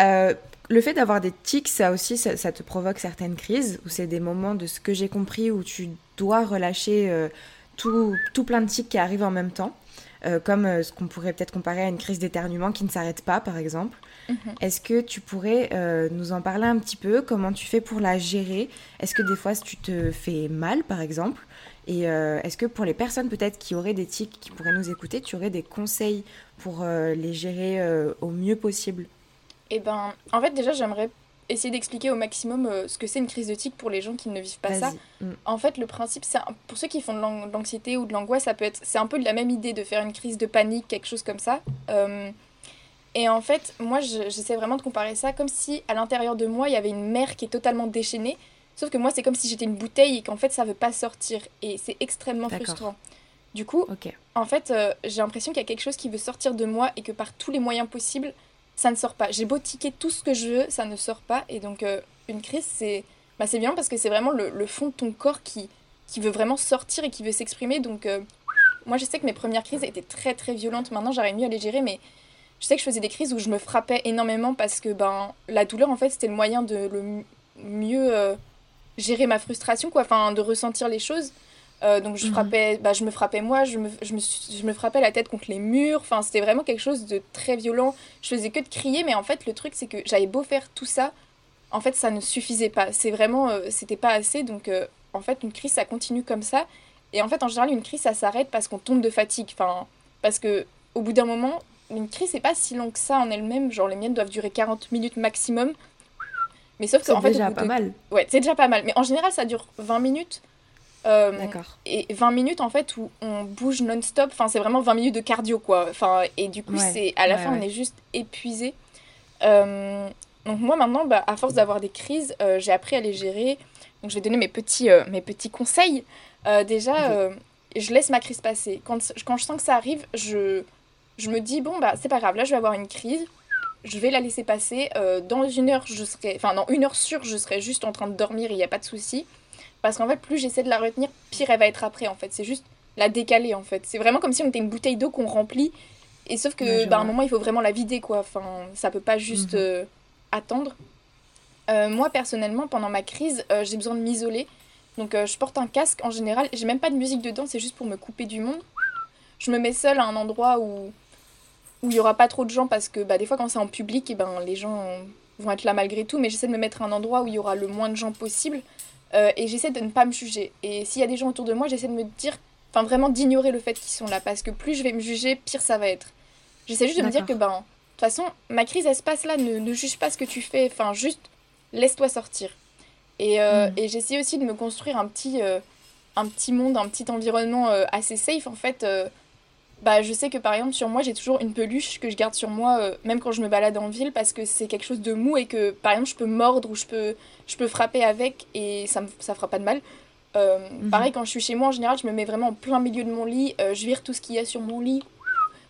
Euh, le fait d'avoir des tics, ça aussi, ça, te provoque certaines crises, ou c'est des moments de ce que j'ai compris où tu dois relâcher euh, tout, tout, plein de tics qui arrivent en même temps, euh, comme euh, ce qu'on pourrait peut-être comparer à une crise d'éternuement qui ne s'arrête pas, par exemple. Mhm. Est-ce que tu pourrais nous en parler un petit peu? Comment tu fais pour la gérer? Est-ce que des fois tu te fais mal, par exemple? Et est-ce que pour les personnes peut-être qui auraient des tics, qui pourraient nous écouter, tu aurais des conseils pour les gérer au mieux possible? Eh ben, en fait, déjà, j'aimerais essayer d'expliquer au maximum euh, ce que c'est une crise de tic pour les gens qui ne vivent pas ça. Mm. En fait, le principe, c'est pour ceux qui font de l'anxiété ou de l'angoisse, ça peut être, c'est un peu de la même idée de faire une crise de panique, quelque chose comme ça. Euh, et en fait, moi, j'essaie vraiment de comparer ça comme si à l'intérieur de moi, il y avait une mer qui est totalement déchaînée. Sauf que moi, c'est comme si j'étais une bouteille et qu'en fait, ça veut pas sortir. Et c'est extrêmement frustrant. Du coup, en fait, euh, j'ai l'impression qu'il y a quelque chose qui veut sortir de moi et que par tous les moyens possibles, ça ne sort pas. J'ai beau tiquer tout ce que je veux, ça ne sort pas. Et donc, euh, une crise, c'est bah, bien parce que c'est vraiment le, fond de ton corps qui, qui veut vraiment sortir et qui veut s'exprimer. Donc, euh, moi, je sais que mes premières crises étaient très, très violentes. Maintenant, j'arrive mieux à les gérer, mais je sais que je faisais des crises où je me frappais énormément parce que ben, la douleur, en fait, c'était le moyen de le mieux euh, gérer ma frustration, quoi. Enfin, de ressentir les choses. Euh, donc je, mhm. frappais, bah, je me frappais moi, je me, je, me, je me frappais la tête contre les murs. Enfin, c'était vraiment quelque chose de très violent. Je faisais que de crier, mais en fait, le truc, c'est que j'avais beau faire tout ça, en fait, ça ne suffisait pas. C'est vraiment, euh, c'était pas assez. Donc, euh, en fait, une crise, ça continue comme ça. Et en fait, en général, une crise, ça s'arrête parce qu'on tombe de fatigue. Enfin, parce que au bout d'un moment, une crise, c'est pas si long que ça en elle-même. Genre, les miennes doivent durer 40 minutes maximum. Mais sauf que, en fait. C'est déjà pas mal. Ouais, c'est déjà pas mal. Mais en général, ça dure 20 minutes. Euh, et 20 minutes en fait où on bouge non-stop, enfin c'est vraiment 20 minutes de cardio quoi. Enfin, et du coup, c'est à la fin, on est juste épuisé. Euh, donc moi maintenant, bah, à force d'avoir des crises, euh, j'ai appris à les gérer. Donc je vais donner mes petits, mes petits conseils. déjà, je laisse ma crise passer. Quand, quand je sens que ça arrive, je, je me dis, bon, bah c'est pas grave, là je vais avoir une crise. Je vais la laisser passer. dans une heure, je serai, enfin dans une heure sûre, je serai juste en train de dormir, il n'y a pas de souci. Parce qu'en fait, plus j'essaie de la retenir, pire elle va être après, en fait. C'est juste la décaler, en fait. C'est vraiment comme si on était une bouteille d'eau qu'on remplit. Et sauf que, bah, à un moment, il faut vraiment la vider, quoi. Enfin, ça peut pas juste mhm. euh, attendre. Euh, moi, personnellement, pendant ma crise, euh, j'ai besoin de m'isoler. Donc, je porte un casque en général. J'ai même pas de musique dedans, c'est juste pour me couper du monde. Je me mets seule à un endroit où où il y aura pas trop de gens parce que bah, des fois, quand c'est en public, et eh ben, les gens vont être là malgré tout. Mais j'essaie de me mettre à un endroit où il y aura le moins de gens possible. Euh, et j'essaie de ne pas me juger. Et s'il y a des gens autour de moi, j'essaie de me dire, enfin vraiment d'ignorer le fait qu'ils sont là, parce que plus je vais me juger, pire ça va être. J'essaie juste de me dire que, ben, de toute façon, ma crise, elle se passe là, ne, ne juge pas ce que tu fais, enfin juste laisse-toi sortir. Et, euh, mm. et j'essaie aussi de me construire un petit, euh, un petit monde, un petit environnement assez safe, en fait bah, je sais que par exemple sur moi j'ai toujours une peluche que je garde sur moi euh, même quand je me balade en ville parce que c'est quelque chose de mou et que par exemple je peux mordre ou je peux, je peux frapper avec et ça, me, ça fera pas de mal. Euh, mhm. Pareil quand je suis chez moi en général je me mets vraiment en plein milieu de mon lit, euh, je vire tout ce qu'il y a sur mon lit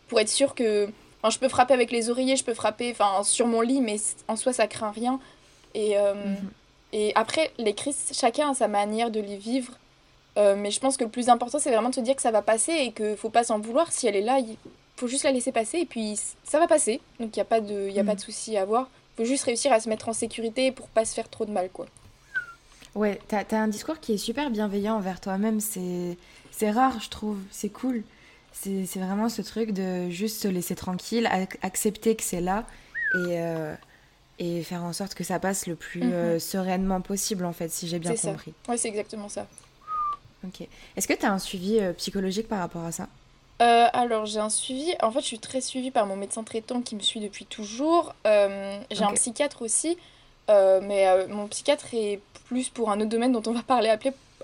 pour être sûr que... Enfin, je peux frapper avec les oreillers, je peux frapper enfin, sur mon lit mais en soi ça craint rien. Et, mhm. et après les crises chacun a sa manière de les vivre. Euh, mais je pense que le plus important, c'est vraiment de se dire que ça va passer et qu'il faut pas s'en vouloir. Si elle est là, il faut juste la laisser passer et puis ça va passer. Donc il n'y a pas de, y a pas de mm. souci à avoir. Il faut juste réussir à se mettre en sécurité pour pas se faire trop de mal, quoi. Ouais, t'as as un discours qui est super bienveillant envers toi-même. C'est rare, je trouve. C'est cool. C'est vraiment ce truc de juste se laisser tranquille, accepter que c'est là et, euh, et faire en sorte que ça passe le plus mm-hmm. euh, sereinement possible, en fait, si j'ai bien compris. Ouais, c'est exactement ça. Ok. Est-ce que tu as un suivi euh, psychologique par rapport à ça? Euh, alors j'ai un suivi, en fait je suis très suivie par mon médecin traitant qui me suit depuis toujours. Euh, j'ai un psychiatre aussi, mais mon psychiatre est plus pour un autre domaine dont on va parler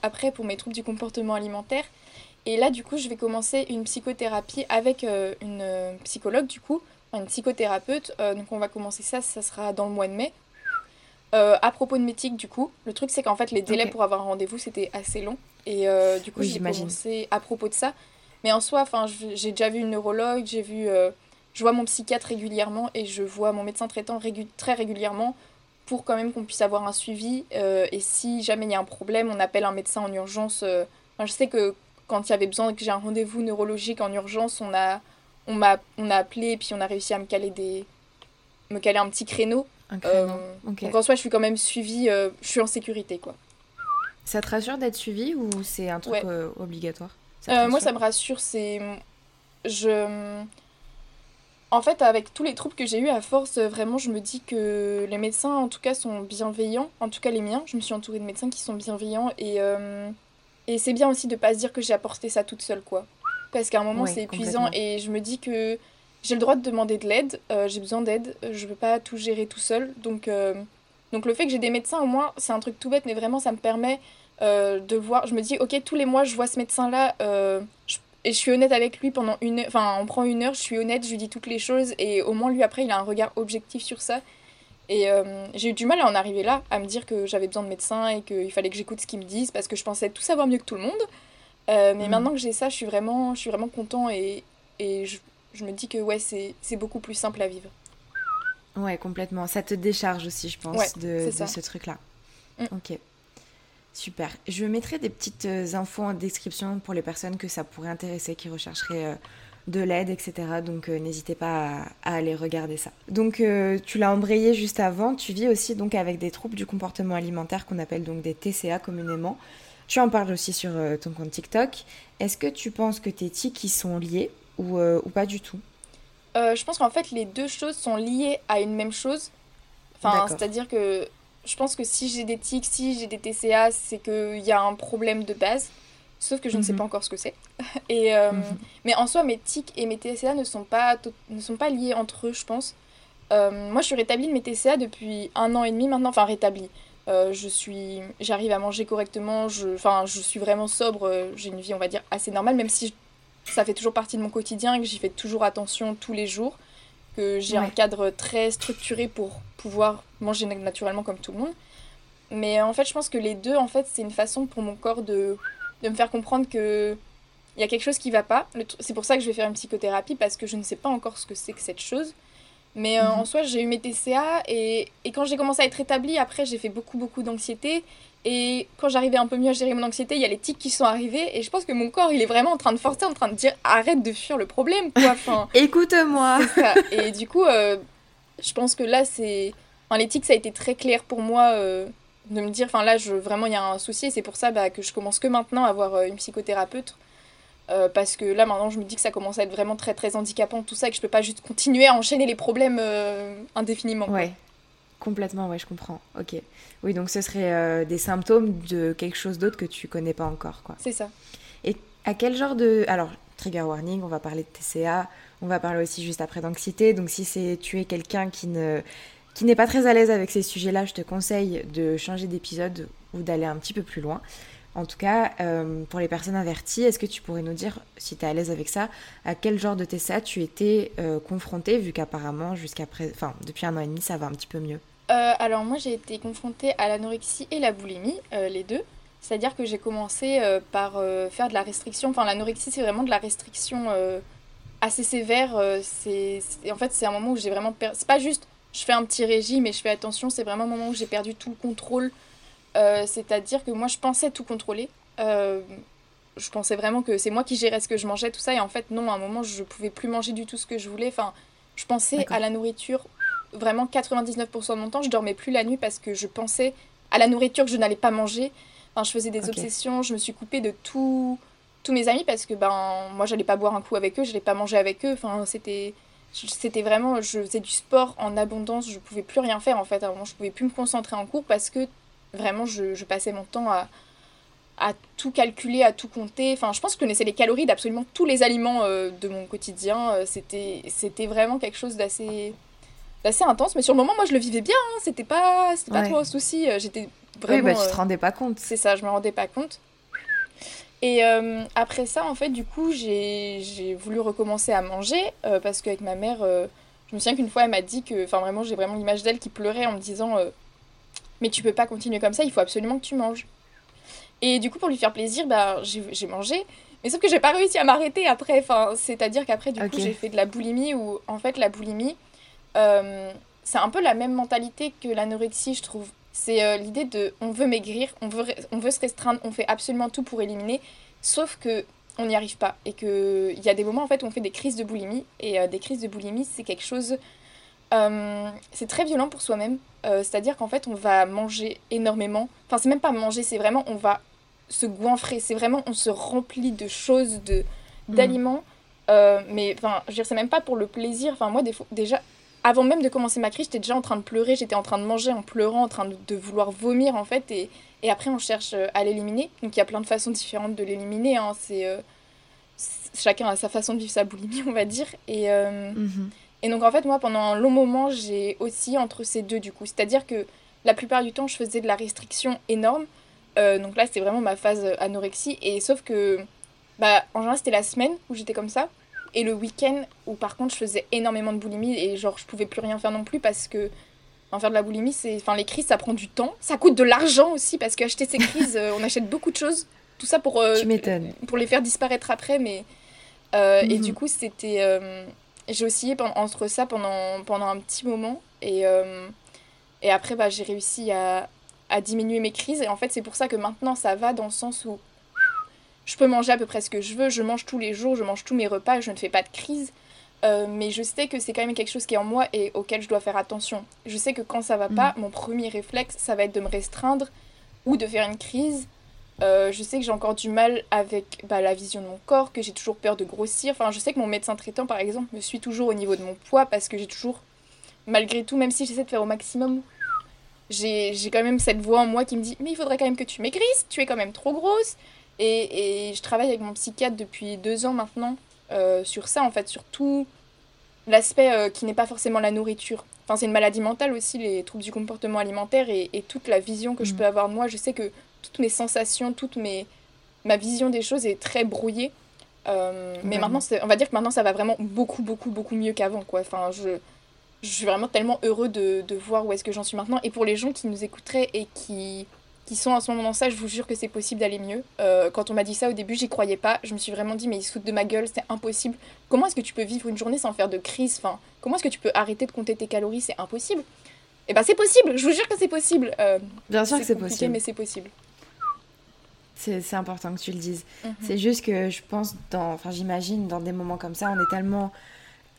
après pour mes troubles du comportement alimentaire. Et là du coup je vais commencer une psychothérapie avec une psychologue du coup, une psychothérapeute. donc on va commencer ça, ça sera dans le mois de mai. à propos de métique du coup, le truc c'est qu'en fait les délais pour avoir un rendez-vous c'était assez long. Et euh, du coup, j'ai commencé à propos de ça. Mais en soi, j'ai déjà vu une neurologue, j'ai vu, euh, je vois mon psychiatre régulièrement et je vois mon médecin traitant très régulièrement pour quand même qu'on puisse avoir un suivi. Euh, et si jamais il y a un problème, on appelle un médecin en urgence. je sais que quand il y avait besoin que j'ai un rendez-vous neurologique en urgence, on a, on m'a, on a appelé et puis on a réussi à me caler des, me caler un petit créneau. Donc en soi, je suis quand même suivie, je suis en sécurité, quoi. Ça te rassure d'être suivie ou c'est un truc obligatoire Moi, ça me rassure, c'est... Je en fait, avec tous les troubles que j'ai eu à force, vraiment, je me dis que les médecins, en tout cas, sont bienveillants. En tout cas, les miens. Je me suis entourée de médecins qui sont bienveillants. Et, euh, et c'est bien aussi de pas se dire que j'ai apporté ça toute seule, quoi. Parce qu'à un moment, c'est épuisant. Et je me dis que j'ai le droit de demander de l'aide. Euh, j'ai besoin d'aide. Je peux pas tout gérer tout seul. Donc, euh, donc le fait que j'ai des médecins, au moins, c'est un truc tout bête. Mais vraiment, ça me permet de voir. Je me dis, ok, tous les mois, je vois ce médecin-là. je et je suis honnête avec lui pendant une heure. Enfin, on prend une heure, je suis honnête, je lui dis toutes les choses. Et au moins, lui, après, il a un regard objectif sur ça. Et euh, j'ai eu du mal à en arriver là, à me dire que j'avais besoin de médecin et qu'il fallait que j'écoute ce qu'ils me disent parce que je pensais tout savoir mieux que tout le monde. Euh, mais mhm. maintenant que j'ai ça, je suis vraiment, je suis vraiment content et, et je, je me dis que ouais, c'est beaucoup plus simple à vivre. Ouais, complètement. Ça te décharge aussi, je pense, de, de ce truc-là. Mm. Ok. Super. Je mettrai des petites euh, infos en description pour les personnes que ça pourrait intéresser, qui rechercheraient euh, de l'aide, etc. Donc euh, n'hésitez pas à, aller regarder ça. Donc tu l'as embrayé juste avant. Tu vis aussi donc avec des troubles du comportement alimentaire qu'on appelle donc des TCA communément. Tu en parles aussi sur ton compte TikTok. Est-ce que tu penses que tes tics y sont liés ou, ou pas du tout? Je pense qu'en fait les deux choses sont liées à une même chose. Enfin, c'est-à-dire que je pense que si j'ai des tics, si j'ai des TCA, c'est qu'il y a un problème de base. Sauf que je ne sais mhm. pas encore ce que c'est. et euh, mhm. Mais en soi, mes tics et mes TCA ne sont pas, ne sont pas liés entre eux, je pense. Euh, moi, je suis rétablie de mes TCA depuis un an et demi maintenant. Enfin, rétablie. Euh, je suis, j'arrive à manger correctement. Je, enfin, je suis vraiment sobre. J'ai une vie, on va dire, assez normale, même si ça fait toujours partie de mon quotidien et que j'y fais toujours attention tous les jours. Que j'ai un cadre très structuré pour pouvoir manger naturellement comme tout le monde. Mais en fait, je pense que les deux, en fait, c'est une façon pour mon corps de, de me faire comprendre que il y a quelque chose qui va pas. C'est pour ça que je vais faire une psychothérapie parce que je ne sais pas encore ce que c'est que cette chose. Mais euh, en mhm. soi, j'ai eu mes TCA et, et quand j'ai commencé à être établie, après, j'ai fait beaucoup, beaucoup d'anxiété. Et quand j'arrivais un peu mieux à gérer mon anxiété, il y a les tics qui sont arrivés. Et je pense que mon corps, il est vraiment en train de forcer, en train de dire arrête de fuir le problème, quoi. Enfin, Écoute-moi. Et du coup, euh, je pense que là, c'est. Enfin, l'éthique, ça a été très clair pour moi euh, de me dire, enfin là, je, vraiment, il y a un souci, et c'est pour ça bah, que je commence que maintenant à avoir euh, une psychothérapeute. Euh, parce que là, maintenant, je me dis que ça commence à être vraiment très, très handicapant, tout ça, et que je peux pas juste continuer à enchaîner les problèmes indéfiniment. Ouais, complètement, ouais, je comprends. Ok. Oui, donc ce serait des symptômes de quelque chose d'autre que tu connais pas encore, quoi. C'est ça. Et à quel genre de. Alors, trigger warning, on va parler de TCA, on va parler aussi juste après d'anxiété. Donc si c'est tu es quelqu'un qui ne qui n'est pas très à l'aise avec ces sujets-là, je te conseille de changer d'épisode ou d'aller un petit peu plus loin. En tout cas, euh, pour les personnes averties, est-ce que tu pourrais nous dire, si tu es à l'aise avec ça, à quel genre de TCA tu étais euh, confrontée, vu qu'apparemment, jusqu'à enfin, depuis un an et demi, ça va un petit peu mieux? Euh, Alors moi, j'ai été confrontée à l'anorexie et la boulimie, les deux. C'est-à-dire que j'ai commencé par faire de la restriction. Enfin, l'anorexie, c'est vraiment de la restriction assez sévère. Euh, en fait, c'est un moment où j'ai vraiment perdu. C'est pas juste je fais un petit régime et je fais attention, c'est vraiment un moment où j'ai perdu tout le contrôle. Euh, c'est-à-dire que moi, je pensais tout contrôler. Euh, je pensais vraiment que c'est moi qui gérais ce que je mangeais, tout ça. Et en fait, non, à un moment, je pouvais plus manger du tout ce que je voulais. Enfin, je pensais à la nourriture vraiment 99% de mon temps. Je dormais plus la nuit parce que je pensais à la nourriture que je n'allais pas manger. Enfin, je faisais des obsessions, je me suis coupée de tout tous mes amis parce que ben moi j'allais pas boire un coup avec eux, j'allais pas manger avec eux. Enfin c'était c'était vraiment je faisais du sport en abondance, je pouvais plus rien faire en fait. À un moment je pouvais plus me concentrer en cours parce que vraiment je, je passais mon temps à à tout calculer, à tout compter. Enfin, je pense que je connaissais les calories d'absolument tous les aliments euh, de mon quotidien. Euh, c'était, c'était vraiment quelque chose d'assez, d'assez intense. Mais sur le moment, moi, je le vivais bien. Hein. C'était pas, c'était pas trop un souci. Euh, j'étais vraiment. Oui, bah, tu te rendais pas compte. C'est ça, je me rendais pas compte. Et euh, après ça, en fait, du coup, j'ai voulu recommencer à manger euh, parce qu'avec ma mère, euh, je me souviens qu'une fois, elle m'a dit que, enfin, vraiment, j'ai vraiment l'image d'elle qui pleurait en me disant Mais tu peux pas continuer comme ça, il faut absolument que tu manges. Et du coup, pour lui faire plaisir, bah, j'ai mangé. Mais sauf que j'ai pas réussi à m'arrêter après. Enfin, C'est-à-dire qu'après, du coup, j'ai fait de la boulimie où, en fait, la boulimie, c'est un peu la même mentalité que l'anorexie, je trouve. C'est euh, l'idée de on veut maigrir, on veut, on veut se restreindre, on fait absolument tout pour éliminer, sauf que on n'y arrive pas. Et qu'il y a des moments en fait où on fait des crises de boulimie. Et euh, des crises de boulimie, c'est quelque chose c'est très violent pour soi-même. C'est-à-dire qu'en fait, on va manger énormément. Enfin, c'est même pas manger, c'est vraiment on va se goinfrer. C'est vraiment on se remplit de choses, de mm. d'aliments. mais enfin, je veux dire, c'est même pas pour le plaisir. Enfin, moi, des fois, déjà, avant même de commencer ma crise, j'étais déjà en train de pleurer, j'étais en train de manger en pleurant, en train de, vouloir vomir en fait, et, et, après on cherche euh, à l'éliminer. Donc il y a plein de façons différentes de l'éliminer, hein. euh, c'est chacun a sa façon de vivre sa boulimie, on va dire. Et, euh, mhm. Et donc en fait moi pendant un long moment j'ai aussi entre ces deux du coup, c'est-à-dire que la plupart du temps je faisais de la restriction énorme. donc là c'était vraiment ma phase anorexie, et sauf que bah, en général c'était la semaine où j'étais comme ça. Et le week-end, où par contre je faisais énormément de boulimie et genre je pouvais plus rien faire non plus parce que en faire de la boulimie, c'est, enfin les crises ça prend du temps, ça coûte de l'argent aussi parce qu'acheter ces crises, euh, on achète beaucoup de choses, tout ça pour euh, pour les faire disparaître après, mais euh, et mhm. du coup c'était, j'ai oscillé entre ça pendant pendant un petit moment et et après bah j'ai réussi à à diminuer mes crises et en fait c'est pour ça que maintenant ça va dans le sens où je peux manger à peu près ce que je veux, je mange tous les jours, je mange tous mes repas, je ne fais pas de crise. Euh, mais je sais que c'est quand même quelque chose qui est en moi et auquel je dois faire attention. Je sais que quand ça va pas, mm. mon premier réflexe, ça va être de me restreindre ou de faire une crise. Euh, je sais que j'ai encore du mal avec bah, la vision de mon corps, que j'ai toujours peur de grossir. Enfin, je sais que mon médecin traitant, par exemple, me suit toujours au niveau de mon poids parce que j'ai toujours, malgré tout, même si j'essaie de faire au maximum, j'ai quand même cette voix en moi qui me dit Mais il faudrait quand même que tu maigrisses, tu es quand même trop grosse. Et, je travaille avec mon psychiatre depuis deux ans maintenant euh, sur ça, en fait, sur tout l'aspect euh, qui n'est pas forcément la nourriture. Enfin, c'est une maladie mentale aussi, les troubles du comportement alimentaire et, toute la vision que je mm. peux avoir de moi. Je sais que toutes mes sensations, toute mes, ma vision des choses est très brouillée. Euh, mais maintenant, on va dire que maintenant, ça va vraiment beaucoup, beaucoup, beaucoup mieux qu'avant, quoi. Enfin, je, je suis vraiment tellement heureux de, de voir où est-ce que j'en suis maintenant. Et pour les gens qui nous écouteraient et qui qui sont en ce moment dans ça, je vous jure que c'est possible d'aller mieux. Euh, quand on m'a dit ça au début, j'y croyais pas. Je me suis vraiment dit, mais ils se foutent de ma gueule, c'est impossible. Comment est-ce que tu peux vivre une journée sans faire de crise? Enfin, Comment est-ce que tu peux arrêter de compter tes calories? C'est impossible. Eh ben c'est possible, je vous jure que c'est possible. Euh, Bien sûr que c'est possible. Mais c'est possible. C'est important que tu le dises. Mhm. C'est juste que je pense, dans, enfin j'imagine, dans des moments comme ça, on est tellement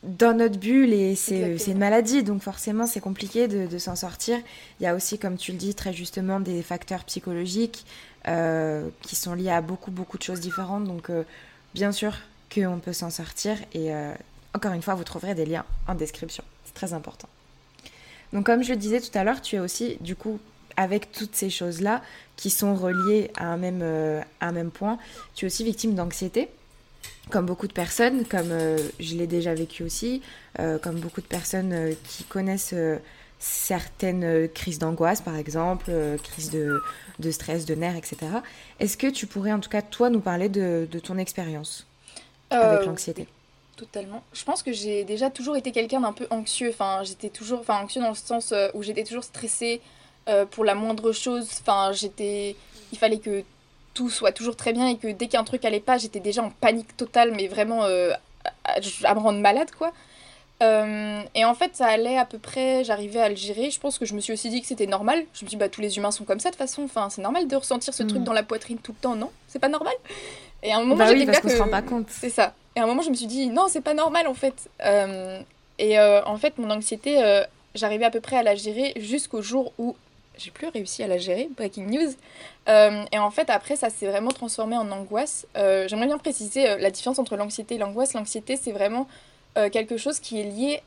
dans notre bulle et c'est une maladie, donc forcément c'est compliqué de, s'en sortir. Il y a aussi, comme tu le dis très justement, des facteurs psychologiques euh, qui sont liés à beaucoup beaucoup de choses différentes. Donc euh, bien sûr qu'on peut s'en sortir et euh, encore une fois, vous trouverez des liens en description. C'est très important. Donc comme je le disais tout à l'heure, tu es aussi du coup avec toutes ces choses-là qui sont reliées à un même, à un même point, tu es aussi victime d'anxiété comme beaucoup de personnes, comme euh, je l'ai déjà vécu aussi, euh, comme beaucoup de personnes euh, qui connaissent certaines crises d'angoisse, par exemple, crises de, de, stress, de nerfs, etc. Est-ce que tu pourrais en tout cas, toi, nous parler de, de ton expérience avec l'anxiété? Totalement. Je pense que j'ai déjà toujours été quelqu'un d'un peu anxieux. Enfin, j'étais toujours, enfin, anxieux dans le sens où j'étais toujours stressée pour la moindre chose. Enfin, j'étais, il fallait que tout soit toujours très bien et que dès qu'un truc allait pas, j'étais déjà en panique totale, mais vraiment euh, à, me rendre malade, quoi. Euh, et en fait, ça allait à peu près, j'arrivais à le gérer. Je pense que je me suis aussi dit que c'était normal. Je me dis, bah, tous les humains sont comme ça de toute façon. Enfin, c'est normal de ressentir ce truc mm. dans la poitrine tout le temps, non? C'est pas normal? Et à un moment, bah oui, parce qu'on se rend pas compte. C'est ça. Et à un moment, je me suis dit, non, c'est pas normal en fait. Euh, et en fait, mon anxiété, j'arrivais à peu près à la gérer jusqu'au jour où j'ai plus réussi à la gérer, breaking news. Euh, et en fait, après, ça s'est vraiment transformé en angoisse. Euh, j'aimerais bien préciser euh, la différence entre l'anxiété et l'angoisse. L'anxiété, c'est vraiment quelque chose qui est lié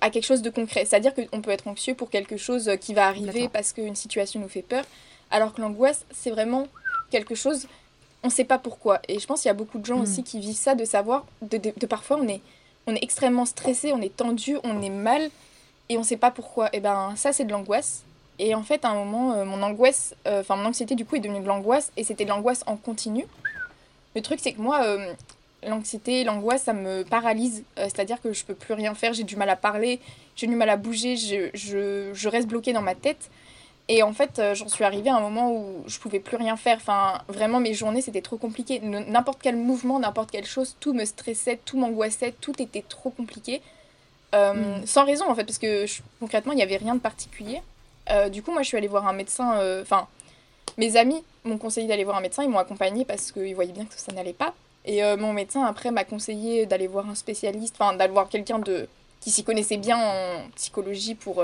à quelque chose de concret. C'est-à-dire qu'on peut être anxieux pour quelque chose qui va arriver parce qu'une situation nous fait peur, alors que l'angoisse, c'est vraiment quelque chose, on ne sait pas pourquoi. Et je pense qu'il y a beaucoup de gens hmm. aussi qui vivent ça, de savoir, de, de, parfois on est, on est extrêmement stressé, on est tendu, on est mal, et on ne sait pas pourquoi. Et ben ça, c'est de l'angoisse. Et en fait, à un moment, euh, mon angoisse, euh, enfin mon anxiété du coup est devenue de l'angoisse et c'était de l'angoisse en continu. Le truc, c'est que moi, euh, l'anxiété, l'angoisse, ça me paralyse. C'est-à-dire que je peux plus rien faire, j'ai du mal à parler, j'ai du mal à bouger, je, je, je reste bloquée dans ma tête. Et en fait, j'en suis arrivée à un moment où je pouvais plus rien faire. Enfin, vraiment, mes journées, c'était trop compliqué. N'importe quel mouvement, n'importe quelle chose, tout me stressait, tout m'angoissait, tout était trop compliqué. Mm. Sans raison, en fait, parce que concrètement, il n'y avait rien de particulier. Euh, du coup, moi, je suis allée voir un médecin. Euh, enfin, mes amis m'ont conseillé d'aller voir un médecin. Ils m'ont accompagnée parce qu'ils voyaient bien que ça n'allait pas. Et euh, mon médecin, après, m'a conseillé d'aller voir un spécialiste, enfin, d'aller voir quelqu'un de qui s'y connaissaient bien en psychologie pour,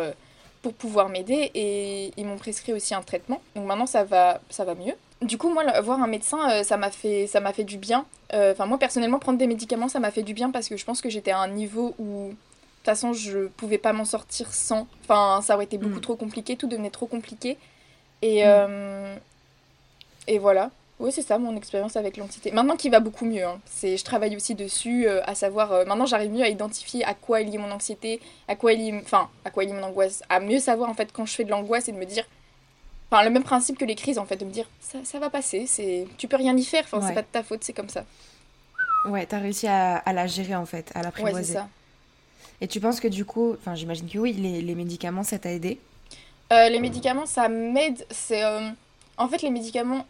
pour pouvoir m'aider et ils m'ont prescrit aussi un traitement. Donc maintenant ça va, ça va mieux. Du coup, moi, voir un médecin, ça m'a fait, ça m'a fait du bien. Enfin, moi, personnellement, prendre des médicaments, ça m'a fait du bien parce que je pense que j'étais à un niveau où, façon, je pouvais pas m'en sortir sans. Enfin, ça aurait été beaucoup mm. trop compliqué, tout devenait trop compliqué. Et, mm. et voilà. Oui, c'est ça mon expérience avec l'anxiété. Maintenant qu'il va beaucoup mieux, hein. c'est, je travaille aussi dessus, euh, à savoir, euh, maintenant j'arrive mieux à identifier à quoi est liée mon anxiété, à quoi est liée, enfin, à quoi est liée mon angoisse, à mieux savoir en fait quand je fais de l'angoisse et de me dire, enfin, le même principe que les crises en fait, de me dire, ça, ça va passer, c'est, tu peux rien y faire, enfin, c'est pas de ta faute, c'est comme ça. Ouais, t'as réussi à, à, la gérer en fait, à l'apprivoiser. Ouais, c'est ça. Et tu penses que du coup, enfin, j'imagine que oui, les, les médicaments, ça t'a aidé euh, Les médicaments, ça m'aide, c'est, en fait, les médicaments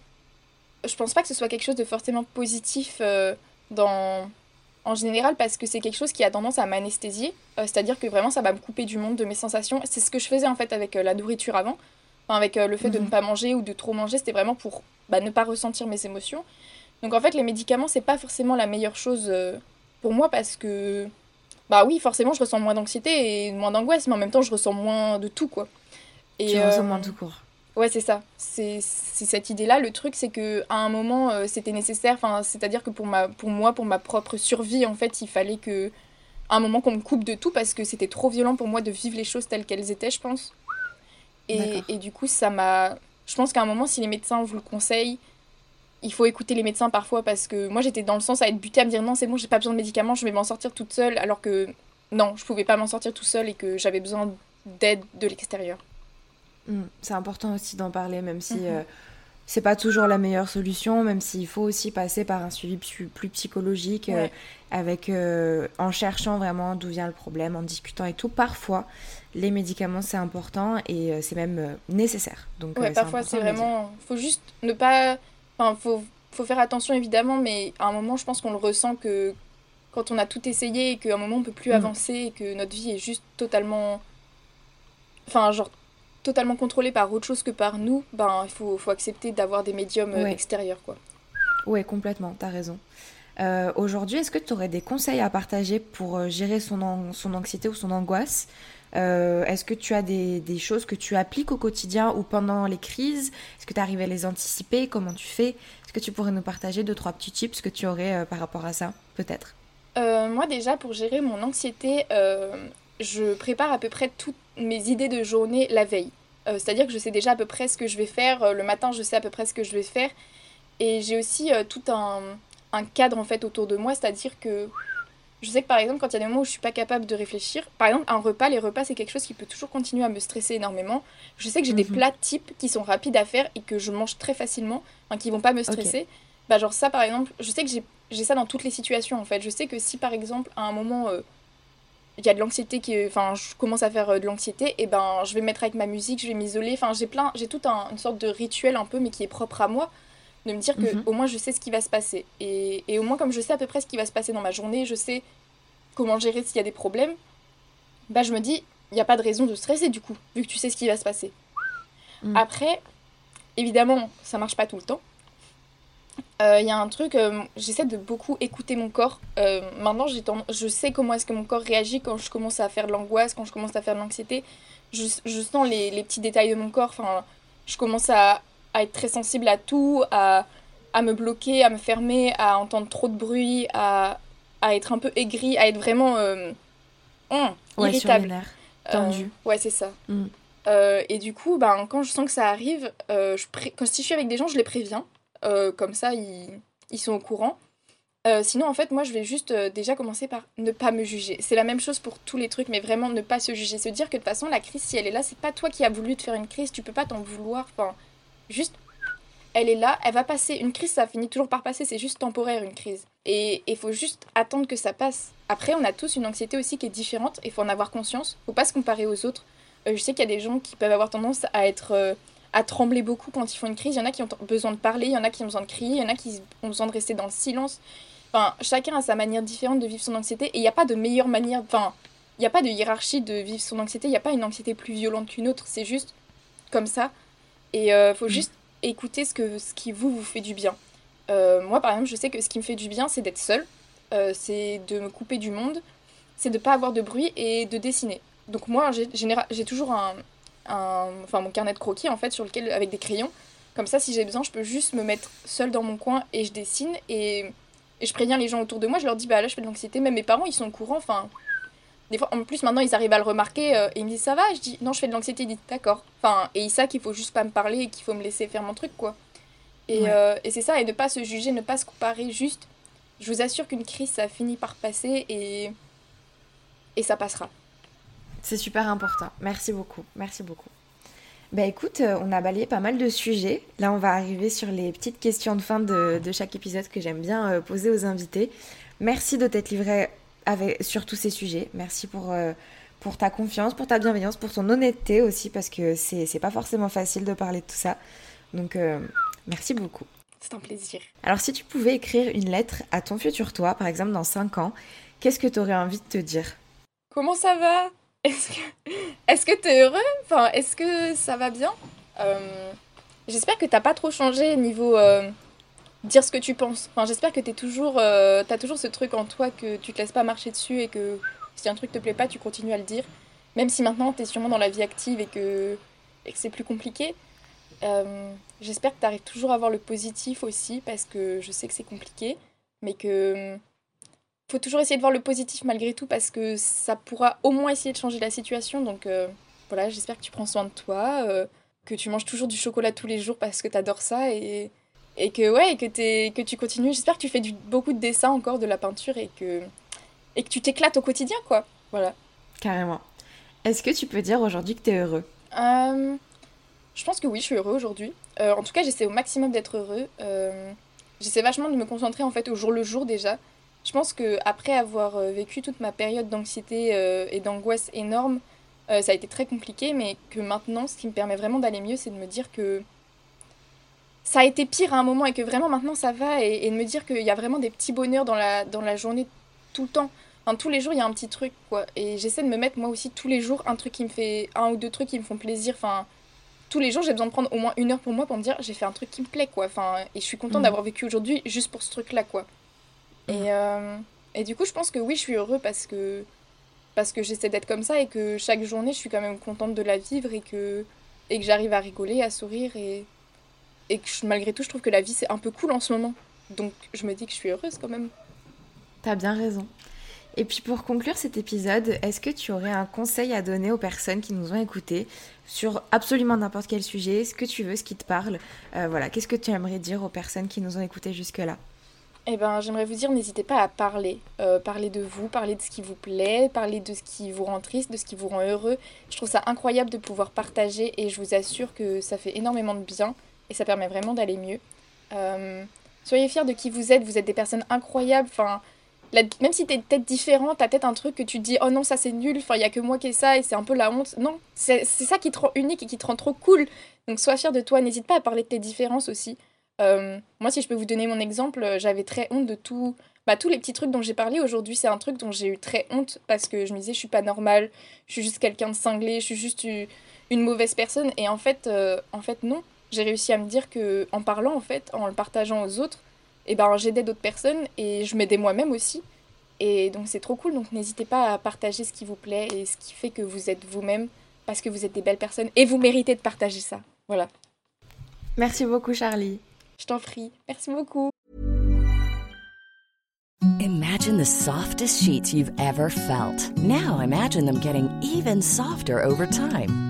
je pense pas que ce soit quelque chose de forcément positif euh, dans en général parce que c'est quelque chose qui a tendance à m'anesthésier, euh, c'est-à-dire que vraiment ça va me couper du monde, de mes sensations. C'est ce que je faisais en fait avec euh, la nourriture avant, avec le fait de ne mhm. pas manger ou de trop manger, c'était vraiment pour bah, ne pas ressentir mes émotions. Donc en fait les médicaments c'est pas forcément la meilleure chose pour moi parce que bah oui forcément je ressens moins d'anxiété et moins d'angoisse, mais en même temps je ressens moins de tout quoi. Et, tu ressens moins de tout court. Ouais, c'est ça. C'est cette idée-là. Le truc, c'est que à un moment, euh, c'était nécessaire. Enfin, c'est-à-dire que pour, ma, pour moi, pour ma propre survie, en fait, il fallait que, à un moment, qu'on me coupe de tout parce que c'était trop violent pour moi de vivre les choses telles qu'elles étaient, je pense. Et, et du coup, ça m'a. Je pense qu'à un moment, si les médecins vous le conseillent, il faut écouter les médecins parfois parce que moi, j'étais dans le sens à être butée à me dire non, c'est bon, j'ai pas besoin de médicaments, je vais m'en sortir toute seule, alors que non, je pouvais pas m'en sortir tout seul et que j'avais besoin d'aide de l'extérieur. Mm. C'est important aussi d'en parler, même si mhm. euh, c'est pas toujours la meilleure solution, même s'il faut aussi passer par un suivi plus psychologique, euh, avec euh, en cherchant vraiment d'où vient le problème, en discutant et tout. Parfois, les médicaments c'est important et c'est même nécessaire. Donc, ouais, parfois c'est vraiment, faut juste ne pas, enfin faut faut faire attention évidemment, mais à un moment je pense qu'on le ressent que quand on a tout essayé et qu'à un moment on peut plus mm. avancer et que notre vie est juste totalement enfin genre totalement contrôlé par autre chose que par nous, ben il faut, faut accepter d'avoir des médiums euh, extérieurs quoi. Ouais, complètement, t'as raison. Euh, aujourd'hui, est-ce que tu aurais des conseils à partager pour euh, gérer son, son anxiété ou son angoisse Est-ce que tu as des, choses que tu appliques au quotidien ou pendant les crises? Est-ce que tu arrives à les anticiper? Comment tu fais? Est-ce que tu pourrais nous partager deux, trois petits tips que tu aurais par rapport à ça, peut-être? Moi, déjà, pour gérer mon anxiété, je prépare à peu près toutes mes idées de journée la veille. Euh, c'est-à-dire que je sais déjà à peu près ce que je vais faire. Euh, le matin, je sais à peu près ce que je vais faire. Et j'ai aussi euh, tout un, un, cadre en fait autour de moi. C'est-à-dire que je sais que par exemple, quand il y a des moments où je suis pas capable de réfléchir, par exemple, un repas, les repas, c'est quelque chose qui peut toujours continuer à me stresser énormément. Je sais que j'ai des mhm. plats types qui sont rapides à faire et que je mange très facilement, enfin, qui vont pas me stresser. Bah, genre ça, par exemple, je sais que j'ai ça dans toutes les situations en fait. Je sais que si par exemple, à un moment il y a de l'anxiété qui enfin je commence à faire euh, de l'anxiété et ben je vais me mettre avec ma musique je vais m'isoler enfin j'ai plein j'ai tout un, une sorte de rituel un peu mais qui est propre à moi de me dire que mhm. au moins je sais ce qui va se passer et, et, au moins comme je sais à peu près ce qui va se passer dans ma journée je sais comment gérer s'il y a des problèmes bah je me dis il n'y a pas de raison de stresser du coup vu que tu sais ce qui va se passer mhm. après évidemment ça marche pas tout le temps il euh, y a un truc, euh, j'essaie de beaucoup écouter mon corps. Euh, maintenant, je sais comment est-ce que mon corps réagit quand je commence à faire de l'angoisse, quand je commence à faire de l'anxiété. Je, je, sens les, les, petits détails de mon corps. Enfin, je commence à, à, être très sensible à tout, à, à, me bloquer, à me fermer, à entendre trop de bruit, à, à être un peu aigri, à être vraiment hum, ouais, irritable. tendu. ouais, c'est ça. Mm. et du coup, ben, quand je sens que ça arrive, je quand si je suis avec des gens, je les préviens. Euh, comme ça, ils, ils, sont au courant. Euh, sinon, en fait, moi, je vais juste euh, déjà commencer par ne pas me juger. C'est la même chose pour tous les trucs, mais vraiment ne pas se juger. Se dire que de toute façon, la crise, si elle est là, c'est pas toi qui as voulu te faire une crise, tu peux pas t'en vouloir. Enfin, juste, elle est là, elle va passer. Une crise, ça finit toujours par passer, c'est juste temporaire, une crise. Et il faut juste attendre que ça passe. Après, on a tous une anxiété aussi qui est différente, il faut en avoir conscience. Faut pas se comparer aux autres. je sais qu'il y a des gens qui peuvent avoir tendance à être à trembler beaucoup quand ils font une crise. Il y en a qui ont besoin de parler, il y en a qui ont besoin de crier, il y en a qui ont besoin de rester dans le silence. Enfin, chacun a sa manière différente de vivre son anxiété et il n'y a pas de meilleure manière. Enfin, il n'y a pas de hiérarchie de vivre son anxiété. Il n'y a pas une anxiété plus violente qu'une autre. C'est juste comme ça. Et il euh, faut mm. juste écouter ce, que, ce qui vous, vous fait du bien. Euh, moi, par exemple, je sais que ce qui me fait du bien, c'est d'être seule. Euh, c'est de me couper du monde. c'est de pas avoir de bruit et de dessiner. Donc moi, j'ai toujours un, un- enfin mon carnet de croquis en fait sur lequel avec des crayons. Comme ça, si j'ai besoin, je peux juste me mettre seule dans mon coin et je dessine et, et je préviens les gens autour de moi. Je leur dis bah là je fais de l'anxiété. Même mes parents ils sont au courant. Enfin, des fois en plus maintenant ils arrivent à le remarquer euh, et ils me disent ça va? Je dis non je fais de l'anxiété. Ils disent d'accord. Enfin et ils savent qu'il faut juste pas me parler et qu'il faut me laisser faire mon truc quoi. Et, Ouais. euh, et c'est ça et ne pas se juger, ne pas se comparer. Juste, je vous assure qu'une crise ça finit par passer et et ça passera. C'est super important. Merci beaucoup. Merci beaucoup. Bah écoute, euh, on a balayé pas mal de sujets. Là, on va arriver sur les petites questions de fin de, de chaque épisode que j'aime bien euh, poser aux invités. Merci de t'être livré avec, sur tous ces sujets. Merci pour, euh, pour ta confiance, pour ta bienveillance, pour ton honnêteté aussi, parce que c'est pas forcément facile de parler de tout ça. Donc, euh, merci beaucoup. C'est un plaisir. Alors, si tu pouvais écrire une lettre à ton futur toi, par exemple dans 5 ans, qu'est-ce que tu aurais envie de te dire? Comment ça va? Est-ce que est-ce que t'es heureux? Enfin, est-ce que ça va bien? Euh, J'espère que t'as pas trop changé niveau dire ce que tu penses. Enfin, j'espère que t'es toujours, euh, t'as toujours ce truc en toi que tu te laisses pas marcher dessus et que si un truc te plaît pas, tu continues à le dire. Même si maintenant t'es sûrement dans la vie active et que, et que c'est plus compliqué. Euh, j'espère que t'arrives toujours à voir le positif aussi parce que je sais que c'est compliqué, mais que faut toujours essayer de voir le positif malgré tout parce que ça pourra au moins essayer de changer la situation. Donc euh, voilà, j'espère que tu prends soin de toi, euh, que tu manges toujours du chocolat tous les jours parce que t'adores ça et, et que ouais, et que, tu continues. J'espère que tu fais du, beaucoup de dessins encore, de la peinture et que, et que tu t'éclates au quotidien quoi. Voilà. Carrément. Est-ce que tu peux dire aujourd'hui que tu es heureux? Euh, je pense que oui, je suis heureux aujourd'hui. Euh, en tout cas, j'essaie au maximum d'être heureux. Euh, j'essaie vachement de me concentrer en fait au jour le jour déjà. Je pense que après avoir vécu toute ma période d'anxiété et d'angoisse énorme, ça a été très compliqué, mais que maintenant, ce qui me permet vraiment d'aller mieux, c'est de me dire que ça a été pire à un moment et que vraiment maintenant ça va et, et de me dire qu'il y a vraiment des petits bonheurs dans la, dans la journée tout le temps. Enfin, tous les jours, il y a un petit truc, quoi. Et j'essaie de me mettre, moi aussi, tous les jours, un truc qui me fait... Un ou deux trucs qui me font plaisir. Enfin, tous les jours, j'ai besoin de prendre au moins une heure pour moi pour me dire, j'ai fait un truc qui me plaît, quoi. Enfin, et je suis contente Mhm. d'avoir vécu aujourd'hui juste pour ce truc-là, quoi. Mhm. Et, euh, et du coup, je pense que oui, je suis heureux parce que... Parce que j'essaie d'être comme ça et que chaque journée, je suis quand même contente de la vivre et que, et que j'arrive à rigoler, à sourire et, et que je- malgré tout, je trouve que la vie, c'est un peu cool en ce moment. Donc, je me dis que je suis heureuse quand même. T'as bien raison. Et puis pour conclure cet épisode, est-ce que tu aurais un conseil à donner aux personnes qui nous ont écoutés sur absolument n'importe quel sujet, ce que tu veux, ce qui te parle? Euh, Voilà, qu'est-ce que tu aimerais dire aux personnes qui nous ont écoutés jusque-là? Eh ben, j'aimerais vous dire, n'hésitez pas à parler. Euh, parler de vous, parler de ce qui vous plaît, parler de ce qui vous rend triste, de ce qui vous rend heureux. Je trouve ça incroyable de pouvoir partager et je vous assure que ça fait énormément de bien et ça permet vraiment d'aller mieux. Euh, soyez fiers de qui vous êtes, vous êtes des personnes incroyables. Enfin, même si t'es peut-être différent, t'as peut-être un truc que tu te dis oh non, ça c'est nul, enfin, il y a que moi qui ai ça et c'est un peu la honte. Non, c'est ça qui te rend unique et qui te rend trop cool. Donc sois fier de toi, n'hésite pas à parler de tes différences aussi. Euh, moi, si je peux vous donner mon exemple, j'avais très honte de tout, bah, tous les petits trucs dont j'ai parlé aujourd'hui. C'est un truc dont j'ai eu très honte parce que je me disais, je suis pas normale, je suis juste quelqu'un de cinglé, je suis juste une mauvaise personne. Et en fait, euh, en fait, non. J'ai réussi à me dire que en parlant, en fait, en le partageant aux autres, et ben, j'aidais d'autres personnes et je m'aidais moi-même aussi. Et donc, c'est trop cool. Donc, n'hésitez pas à partager ce qui vous plaît et ce qui fait que vous êtes vous-même parce que vous êtes des belles personnes et vous méritez de partager ça. Voilà. Merci beaucoup Charlie. Je t'en prie. Merci beaucoup. Imagine the softest sheets you've ever felt. Now imagine them getting even softer over time.